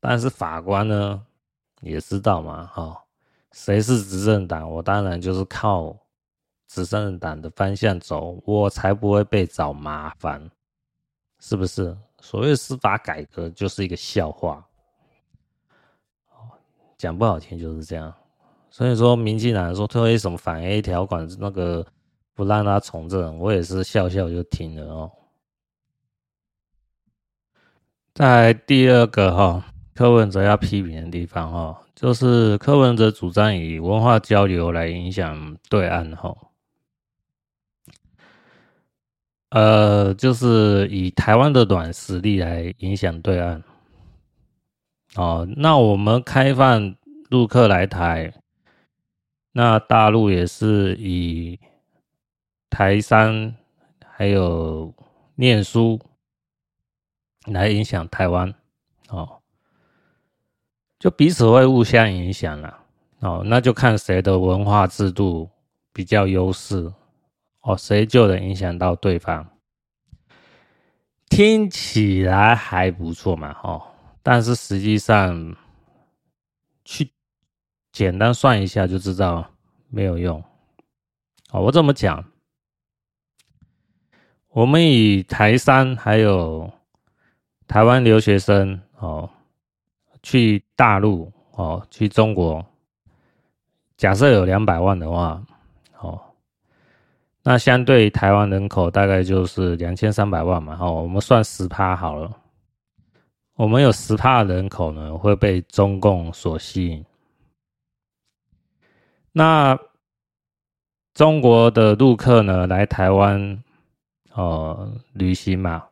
但是法官呢，也知道嘛，哈、谁是执政党？我当然就是靠执政党的方向走，我才不会被找麻烦，是不是？所谓司法改革就是一个笑话，讲不好听就是这样。所以说，民进党说推什么反 A 条款，那个不让他从政，我也是笑笑就听了哦。在第二个哈，柯文哲要批评的地方哈。就是柯文哲主张以文化交流来影响对岸，吼，呃，就是以台湾的软实力来影响对岸。哦，那我们开放陆客来台，那大陆也是以台商还有念书来影响台湾，哦。就彼此会互相影响了，哦，那就看谁的文化制度比较优势，哦，谁就能影响到对方。听起来还不错嘛，哦，但是实际上去简单算一下就知道没有用。哦，我这么讲，我们以台商还有台湾留学生，哦。去大陆哦，去中国，假设有两百万的话，哦，那相对台湾人口大概就是两千三百万嘛，哦，我们算十趴好了，我们有十趴的人口呢会被中共所吸引，那中国的陆客呢来台湾哦旅行嘛。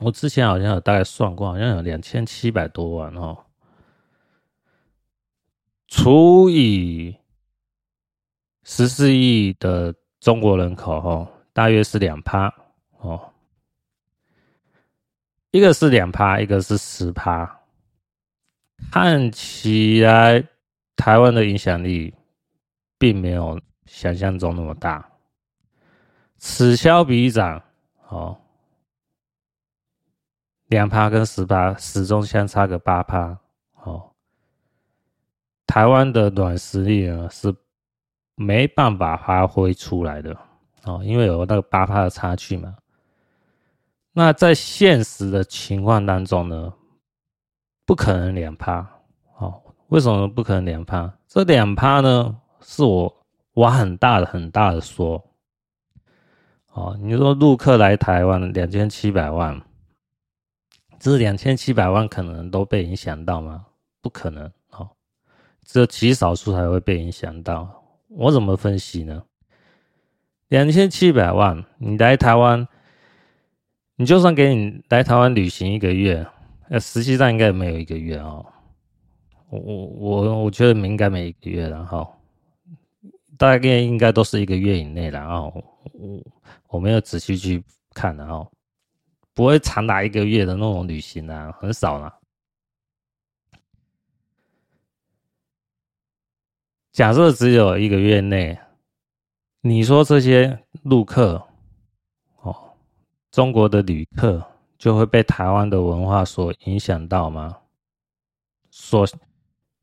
我之前好像有大概算过，好像有两千七百多万哦，除以十四亿的中国人口哦，大约是两趴哦，一个是两趴，一个是十趴，看起来台湾的影响力并没有想象中那么大，此消彼长哦。两趴跟十趴始终相差个八趴，哦，台湾的软实力呢是没办法发挥出来的，哦，因为有那个八趴的差距嘛。那在现实的情况当中呢，不可能两趴，哦，为什么不可能两趴？这两趴呢，是我挖很大的很大的说，哦，你说陆客来台湾两千七百万。这两千七百万可能都被影响到吗？不可能哦，只有极少数才会被影响到。我怎么分析呢？两千七百万，你来台湾，你就算给你来台湾旅行一个月，呃，实际上应该没有一个月哦。我我我我觉得应该没一个月了哈。大概应该都是一个月以内的哦。我我没有仔细去看的哦，不会长达一个月的那种旅行啊，很少啦。假设只有一个月内，你说这些陆客哦，中国的旅客就会被台湾的文化所影响到吗？所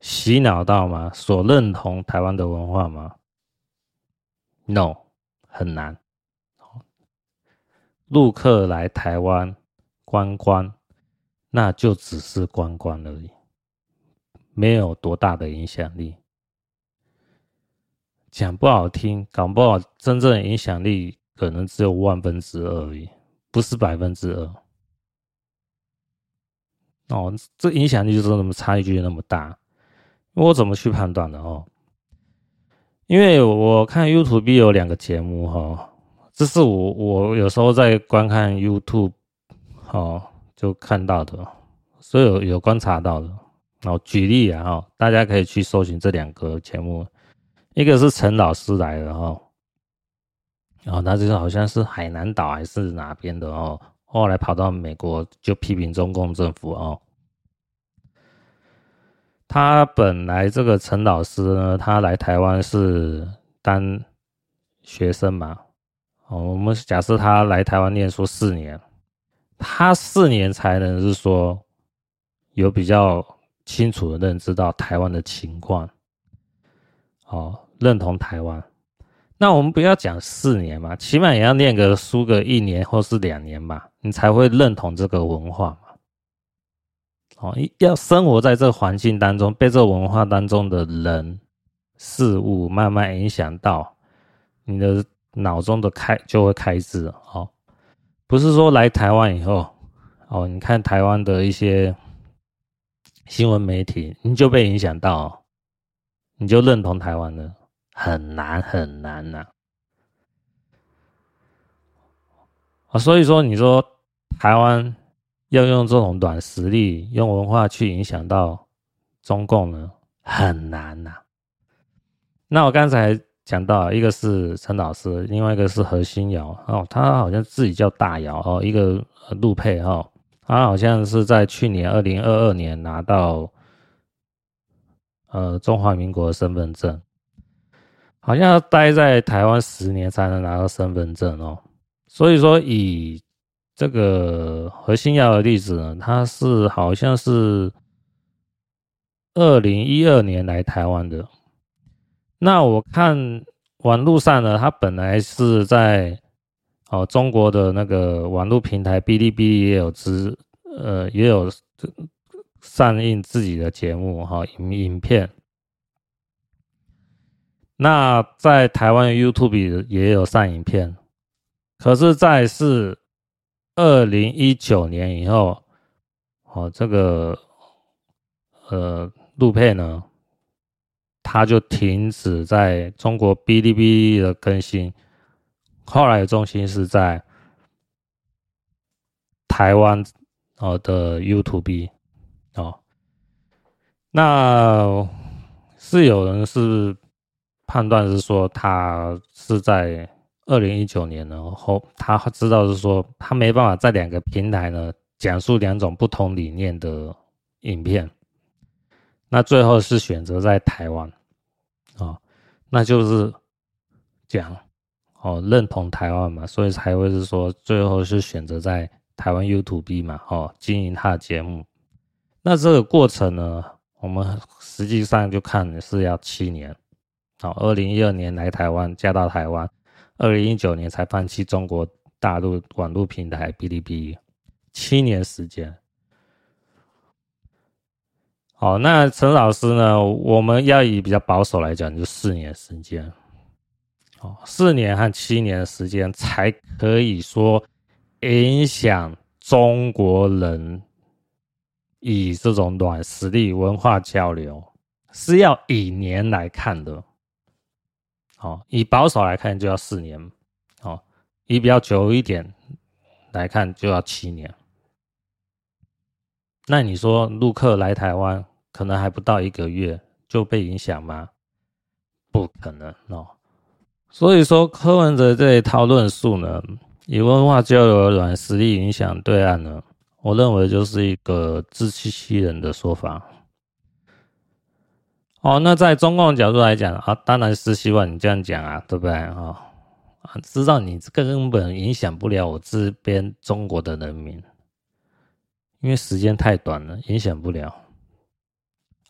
洗脑到吗？所认同台湾的文化吗？No，很难。陆客来台湾观光，那就只是观光而已，没有多大的影响力。讲不好听，搞不好真正影响力可能只有万分之二而已，不是百分之二。哦，这影响力就是那么差距那么大，我怎么去判断的哦？因为我看 YouTube 有两个节目哈，这是我我有时候在观看 YouTube 哦就看到的，所以有有观察到的。然哦，举例啊哈，大家可以去搜寻这两个节目。一个是陈老师来的哦，然后他就是好像是海南岛还是哪边的哦，后来跑到美国就批评中共政府哦。他本来这个陈老师呢，他来台湾是当学生嘛，哦，我们假设他来台湾念书四年，他四年才能是说有比较清楚的认知到台湾的情况，哦。认同台湾，那我们不要讲四年嘛，起码也要念个书个一年或是两年吧，你才会认同这个文化嘛。哦，要生活在这环境当中，被这文化当中的人事物慢慢影响到，你的脑中的开就会开智哦。不是说来台湾以后，哦，你看台湾的一些新闻媒体，你就被影响到，你就认同台湾了。很难很难呐，啊，所以说你说台湾要用这种软实力，用文化去影响到中共呢，很难呐。那我刚才讲到，一个是陈老师，另外一个是何新尧哦，他好像自己叫大尧哦，一个陆配哦，他好像是在去年二零二二年拿到呃中华民国身份证。好像待在台湾十年才能拿到身份证哦，所以说以这个何新尧的例子呢，他是好像是二零一二年来台湾的。那我看网络上呢，他本来是在哦中国的那个网络平台哔哩哔哩也有支呃也有上映自己的节目哈影影片。那在台湾 YouTube 也有上影片，可是，在是二零一九年以后，哦，这个呃陆配呢，他就停止在中国哔哩哔哩的更新，后来的重心是在台湾哦的 YouTube 哦，那是有人是。判断是说，他是在二零一九年呢后，他知道是说他没办法在两个平台呢讲述两种不同理念的影片，那最后是选择在台湾，哦，那就是讲哦认同台湾嘛，所以才会是说最后是选择在台湾 YouTube 嘛，哦经营他的节目，那这个过程呢，我们实际上就看是要七年。哦，二零一二年来台湾，嫁到台湾，二零一九年才放弃中国大陆网络平台哔哩哔哩，七年时间。好，那陈老师呢？我们要以比较保守来讲，就四年时间。哦，四年和七年的时间才可以说影响中国人以这种软实力文化交流，是要以年来看的。哦，以保守来看就要四年，哦，以比较久一点来看就要七年。那你说陆客来台湾可能还不到一个月就被影响吗？不可能哦。所以说柯文哲这一套论述呢，以文化交流软实力影响对岸呢，我认为就是一个自欺欺人的说法。哦，那在中共角度来讲啊，当然是希望你这样讲啊，对不对啊？啊，知道你根本影响不了我这边中国的人民，因为时间太短了，影响不了。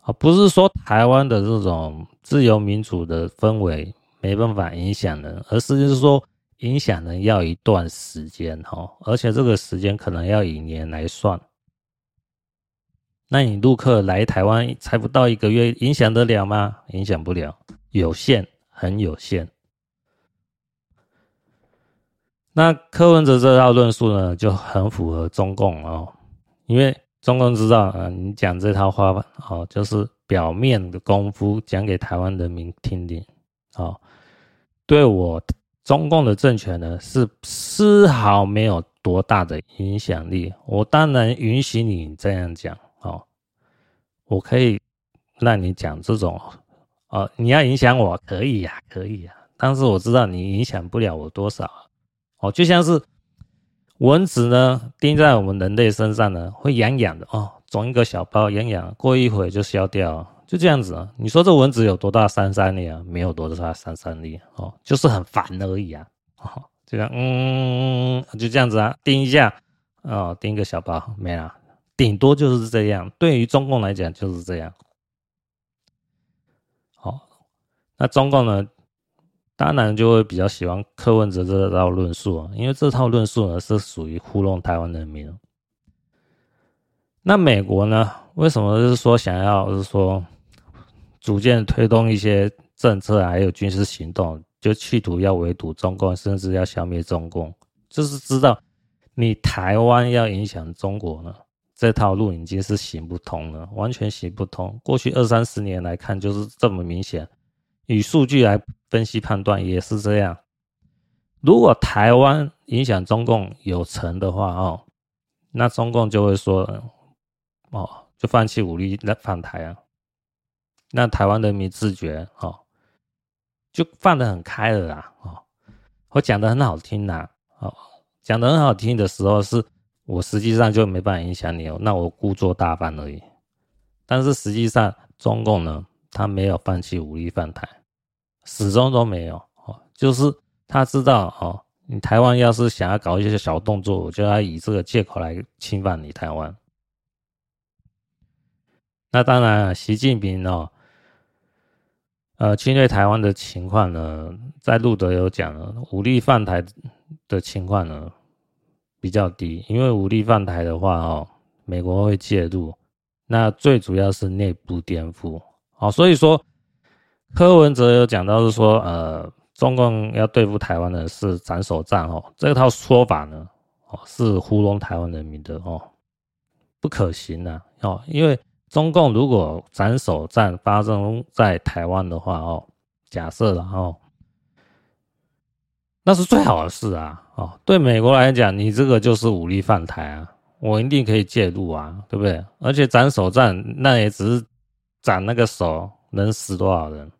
啊，不是说台湾的这种自由民主的氛围没办法影响人，而是就是说影响人要一段时间哈，而且这个时间可能要以年来算。那你陆客来台湾才不到一个月，影响得了吗？影响不了，有限，很有限。那柯文哲这套论述呢，就很符合中共哦，因为中共知道啊，你讲这套话吧哦，就是表面的功夫，讲给台湾人民听听哦，对我中共的政权呢，是丝毫没有多大的影响力。我当然允许你这样讲。哦我可以让你讲这种，哦，你要影响我可以呀，可以呀，但是我知道你影响不了我多少，哦，就像是蚊子呢，叮在我们人类身上呢，会痒痒的哦，肿一个小包痒痒，过一会就消掉，就这样子啊。你说这蚊子有多大杀伤力啊？没有多大杀伤力哦，就是很烦而已啊，哦，就这样，嗯，就这样子啊，叮一下，哦，叮一个小包没了。顶多就是这样，对于中共来讲就是这样。好，那中共呢，当然就会比较喜欢柯文哲这套论述，因为这套论述呢是属于糊弄台湾人民。那美国呢，为什么就是说想要就是说逐渐推动一些政策还有军事行动，就企图要围堵中共，甚至要消灭中共，就是知道你台湾要影响中国呢？这套路已经是行不通了，完全行不通。过去二三十年来看，就是这么明显。以数据来分析判断也是这样。如果台湾影响中共有成的话，哦，那中共就会说，哦，就放弃武力来反台啊。那台湾人民自觉，哦，就放得很开了啦，哦，我讲的很好听呐，哦，讲的很好听的时候是。我实际上就没办法影响你哦，那我故作大方而已。但是实际上，中共呢，他没有放弃武力犯台，始终都没有哦。就是他知道哦，你台湾要是想要搞一些小动作，我就要以这个借口来侵犯你台湾。那当然，习近平哦，呃，侵略台湾的情况呢，在路德有讲了，武力犯台的情况呢。比较低，因为武力犯台的话，哦，美国会介入。那最主要是内部颠覆，哦，所以说柯文哲有讲到是说，呃，中共要对付台湾的是斩首战，哦，这套说法呢，哦，是糊弄台湾人民的，哦，不可行的，哦，因为中共如果斩首战发生在台湾的话，哦，假设然后。那是最好的事啊！哦，对美国来讲，你这个就是武力犯台啊，我一定可以介入啊，对不对？而且斩首战，那也只是斩那个手，能死多少人？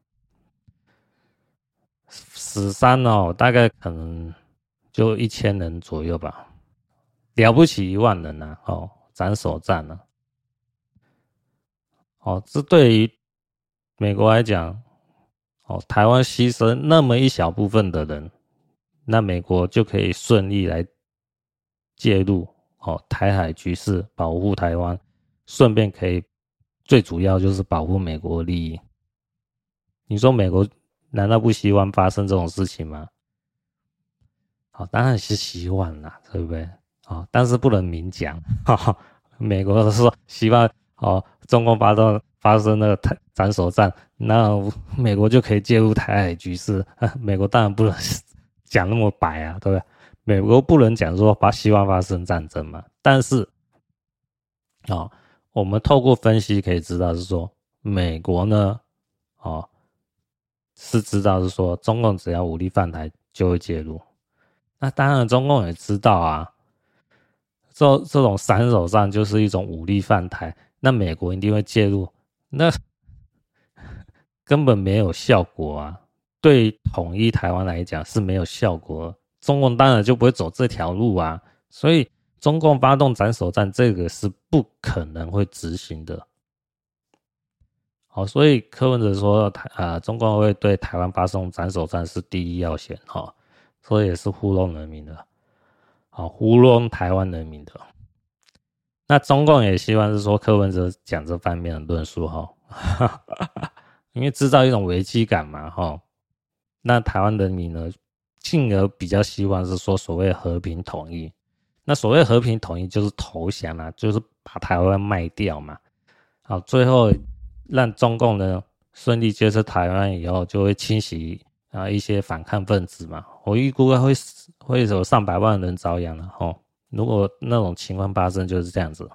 死伤哦，大概可能就一千人左右吧，了不起一万人啊！哦，斩首战呢？哦，这对于美国来讲，哦，台湾牺牲那么一小部分的人。那美国就可以顺利来介入哦，台海局势，保护台湾，顺便可以最主要就是保护美国利益。你说美国难道不希望发生这种事情吗？好，当然是希望啦，对不对？啊，但是不能明讲。哈 哈，美国是希望哦，中共发动发生那个台斩首战，那美国就可以介入台海局势。美国当然不能。讲那么白啊，对不对？美国不能讲说发希望发生战争嘛，但是啊、我们透过分析可以知道是说，美国呢，哦，是知道是说，中共只要武力犯台就会介入。那当然，中共也知道啊，这这种斩首战就是一种武力犯台，那美国一定会介入，那 根本没有效果啊。对统一台湾来讲是没有效果，中共当然就不会走这条路啊。所以中共发动斩首战，这个是不可能会执行的。好，所以柯文哲说台啊，中共会对台湾发送斩首战是第一要线哈，所以也是糊弄人民的，好糊弄台湾人民的。那中共也希望是说柯文哲讲这方面的论述哈，因为制造一种危机感嘛哈。那台湾人民呢，进而比较希望是说所谓和平统一。那所谓和平统一就是投降啊，就是把台湾卖掉嘛。好，最后。让中共呢顺利接收台湾以后，就会清洗啊一些反抗分子嘛。我预估会会有上百万人遭殃了吼。如果那种情况发生，就是这样子，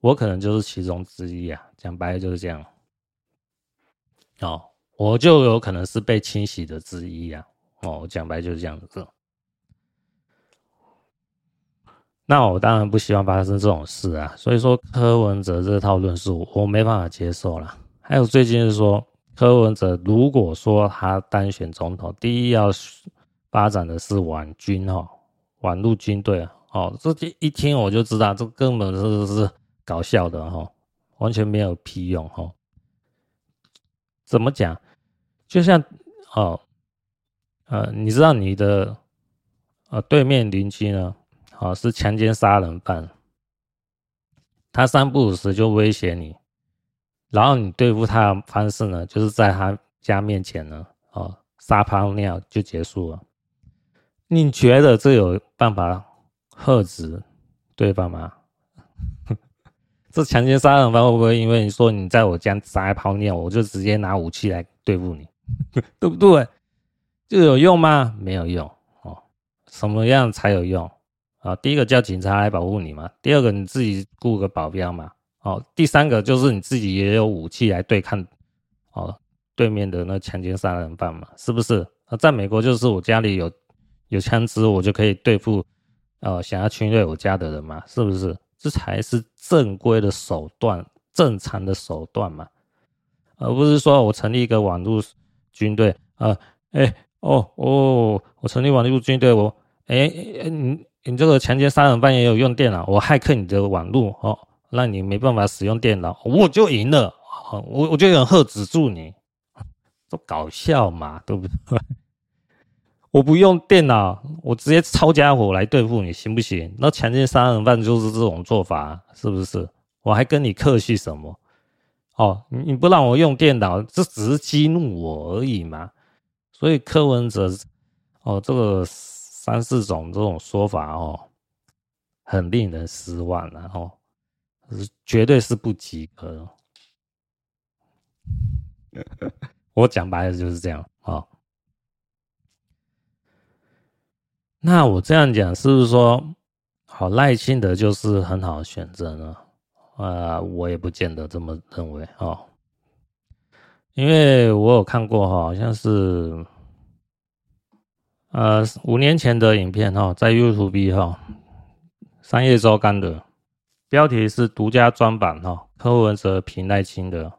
我可能就是其中之一啊。讲白了就是这样。哦，我就有可能是被清洗的之一啊。哦，讲白就是这样子。那我当然不希望发生这种事啊，所以说柯文哲这套论述我没办法接受了。还有最近是说柯文哲如果说他当选总统，第一要发展的是皖军哈，皖路军队哦，这一听我就知道这根本是是搞笑的哈，完全没有屁用哈。怎么讲？就像哦，呃，你知道你的呃对面邻居呢？哦，是强奸杀人犯，他三不五时就威胁你，然后你对付他的方式呢，就是在他家面前呢，哦，撒泡尿就结束了。你觉得这有办法遏制对方吗？这强奸杀人犯会不会因为你说你在我家撒泡尿，我就直接拿武器来对付你，对不对？就有用吗？没有用哦。什么样才有用？啊，第一个叫警察来保护你嘛，第二个你自己雇个保镖嘛，哦，第三个就是你自己也有武器来对抗，哦，对面的那强奸杀人犯嘛，是不是？啊，在美国就是我家里有有枪支，我就可以对付，呃，想要侵略我家的人嘛，是不是？这才是正规的手段，正常的手段嘛，而不是说我成立一个网络军队，啊，哎，哦哦，我成立网络军队，我，哎哎你。你这个强奸杀人犯也有用电脑，我骇客你的网络哦，让你没办法使用电脑，我就赢了，我我就有人喝止住你，都搞笑嘛，对不对？我不用电脑，我直接抄家伙来对付你，行不行？那强奸杀人犯就是这种做法，是不是？我还跟你客气什么？哦，你不让我用电脑，这只是激怒我而已嘛。所以柯文哲，哦，这个。三四种这种说法哦，很令人失望，然后绝对是不及格。我讲白了就是这样啊。那我这样讲是不是说，好赖清德就是很好的选择呢？啊，我也不见得这么认为哦，因为我有看过哈，好像是。呃，五年前的影片哈，在 YouTube 哈，商业周刊的标题是独家专版哈，柯文哲评赖清德。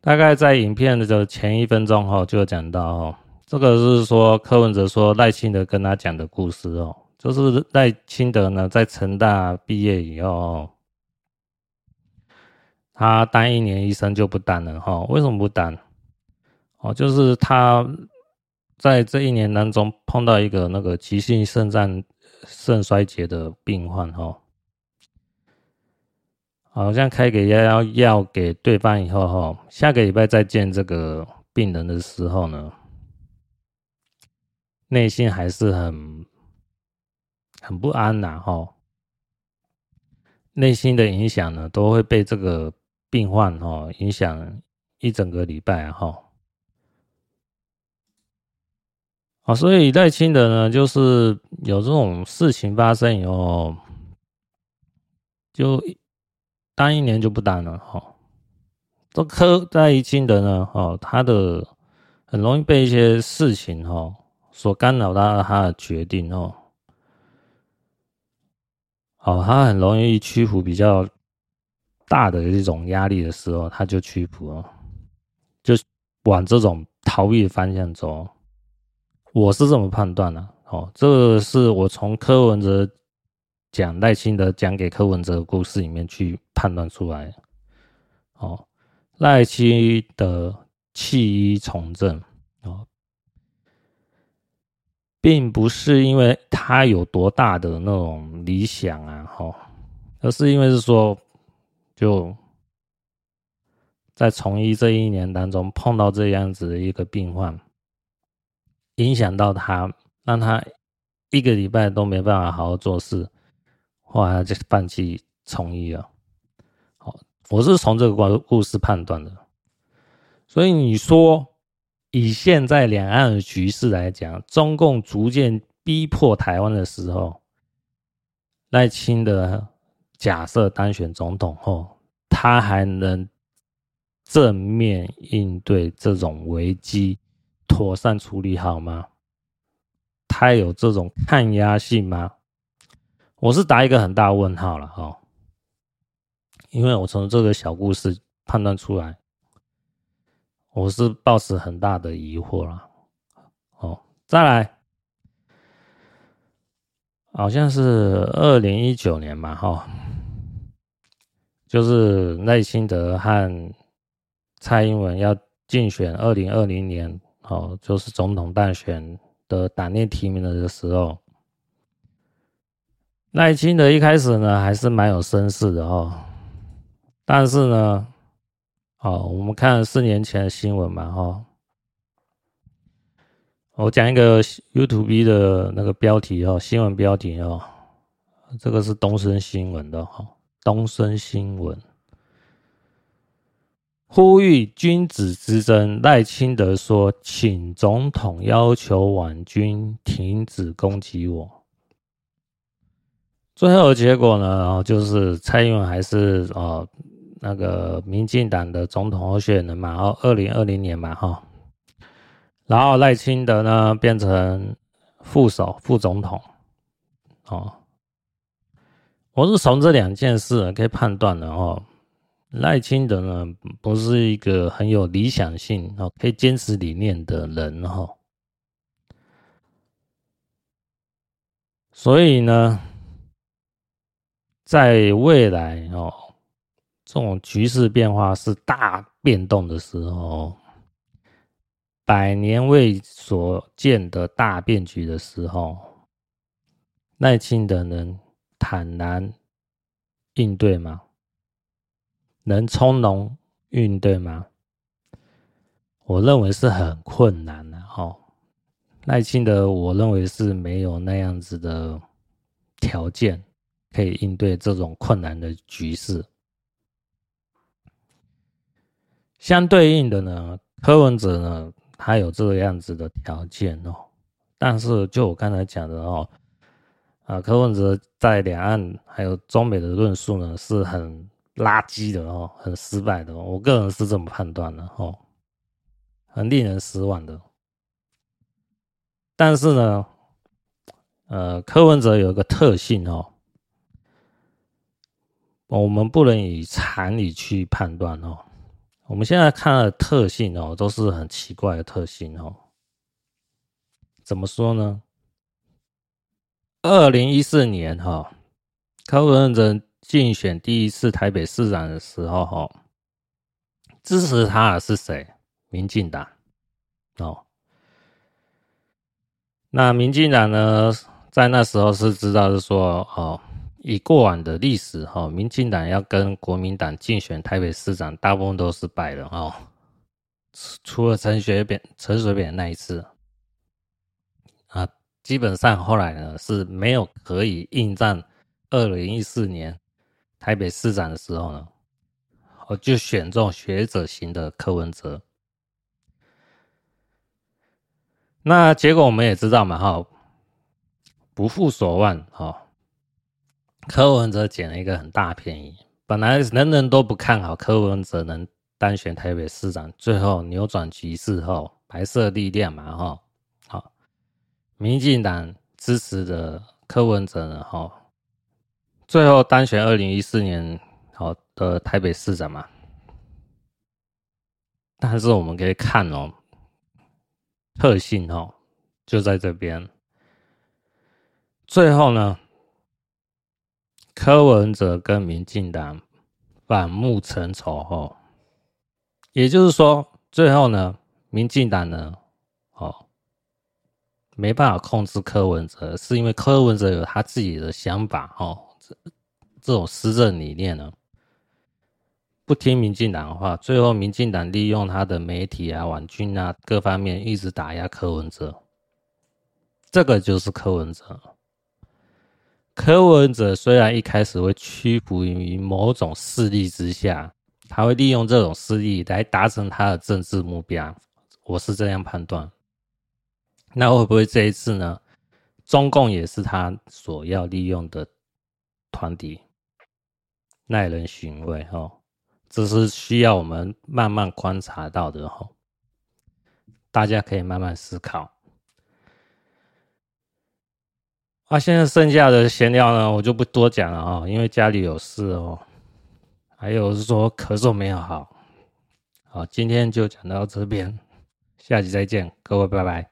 大概在影片的前一分钟哈，就讲到哈，这个是说柯文哲说赖清德跟他讲的故事哦，就是赖清德呢在成大毕业以后，他当一年医生就不当了哈，为什么不当？哦，就是他。在这一年当中，碰到一个那个急性肾脏肾衰竭的病患哈，好像开给幺幺药给对方以后哈，下个礼拜再见这个病人的时候呢，内心还是很很不安呐哈，内心的影响呢，都会被这个病患哈影响一整个礼拜哈。啊，啊所以赖清德呢，就是有这种事情发生以后，就当一年就不当了哈。这柯赖清德呢，哦，他的很容易被一些事情哈所干扰到他的决定哦。哦，他很容易屈服比较大的一种压力的时候，他就屈服了，就往这种。逃避的方向走，我是这么判断的、啊。哦，这是我从柯文哲讲赖清德讲给柯文哲的故事里面去判断出来。哦，赖清德弃医从政，哦，并不是因为他有多大的那种理想啊，哦，而是因为是说，就在从医这一年当中碰到这样子的一个病患，影响到他。让他一个礼拜都没办法好好做事，后来他就放弃从医了。好，我是从这个故故事判断的。所以你说，以现在两岸的局势来讲，中共逐渐逼迫台湾的时候，赖清德假设当选总统后，他还能正面应对这种危机，妥善处理好吗？他有这种抗压性吗？我是打一个很大问号了哈，因为我从这个小故事判断出来，我是抱持很大的疑惑了。哦，再来，好像是二零一九年嘛哈，就是赖清德和蔡英文要竞选二零二零年哦，就是总统大选。的党内提名的时候，赖清德一开始呢还是蛮有声势的哦，但是呢，哦，我们看四年前的新闻嘛哦，我讲一个 YouTube 的那个标题哦，新闻标题哦，这个是东森新闻的哈，东森新闻。呼吁君子之争，赖清德说：“请总统要求网军停止攻击我。”最后的结果呢，就是蔡英文还是哦那个民进党的总统候选人嘛，哦，二零二零年嘛，哈，然后赖清德呢变成副手、副总统，哦，我是从这两件事可以判断的哦。赖清德呢，不是一个很有理想性哦，可以坚持理念的人哈。所以呢，在未来哦，这种局势变化是大变动的时候，百年未所见的大变局的时候，赖清德能坦然应对吗？能从容应对吗？我认为是很困难的哦。赖清德，我认为是没有那样子的条件可以应对这种困难的局势。相对应的呢，柯文哲呢，他有这个样子的条件哦。但是就我刚才讲的哦，啊，柯文哲在两岸还有中美的论述呢，是很。垃圾的哦，很失败的，我个人是这么判断的哦，很令人失望的。但是呢，呃，柯文哲有一个特性哦，我们不能以常理去判断哦。我们现在看的特性哦，都是很奇怪的特性哦。怎么说呢？二零一四年哈，柯文哲。竞选第一次台北市长的时候，哈，支持他的是谁？民进党哦。那民进党呢，在那时候是知道是说，哦，以过往的历史，哈，民进党要跟国民党竞选台北市长，大部分都是败的哦。除了陈水扁、陈水扁那一次，啊，基本上后来呢是没有可以应战二零一四年。台北市长的时候呢，我就选中学者型的柯文哲。那结果我们也知道嘛，哈，不负所望，哈，柯文哲捡了一个很大便宜。本来人人都不看好柯文哲能当选台北市长，最后扭转局势后，白色力量嘛，哈，好，民进党支持的柯文哲呢，哈。最后当选二零一四年好的台北市长嘛，但是我们可以看哦，特性哦，就在这边。最后呢，柯文哲跟民进党反目成仇后，也就是说，最后呢，民进党呢，哦，没办法控制柯文哲，是因为柯文哲有他自己的想法哦，这种施政理念呢，不听民进党的话，最后民进党利用他的媒体啊、网军啊各方面一直打压柯文哲，这个就是柯文哲。柯文哲虽然一开始会屈服于某种势力之下，他会利用这种势力来达成他的政治目标，我是这样判断。那会不会这一次呢？中共也是他所要利用的团体，耐人寻味哦。这是需要我们慢慢观察到的哦，大家可以慢慢思考。啊，现在剩下的闲聊呢，我就不多讲了啊，因为家里有事哦。还有是说咳嗽没有好，好，今天就讲到这边，下集再见，各位拜拜。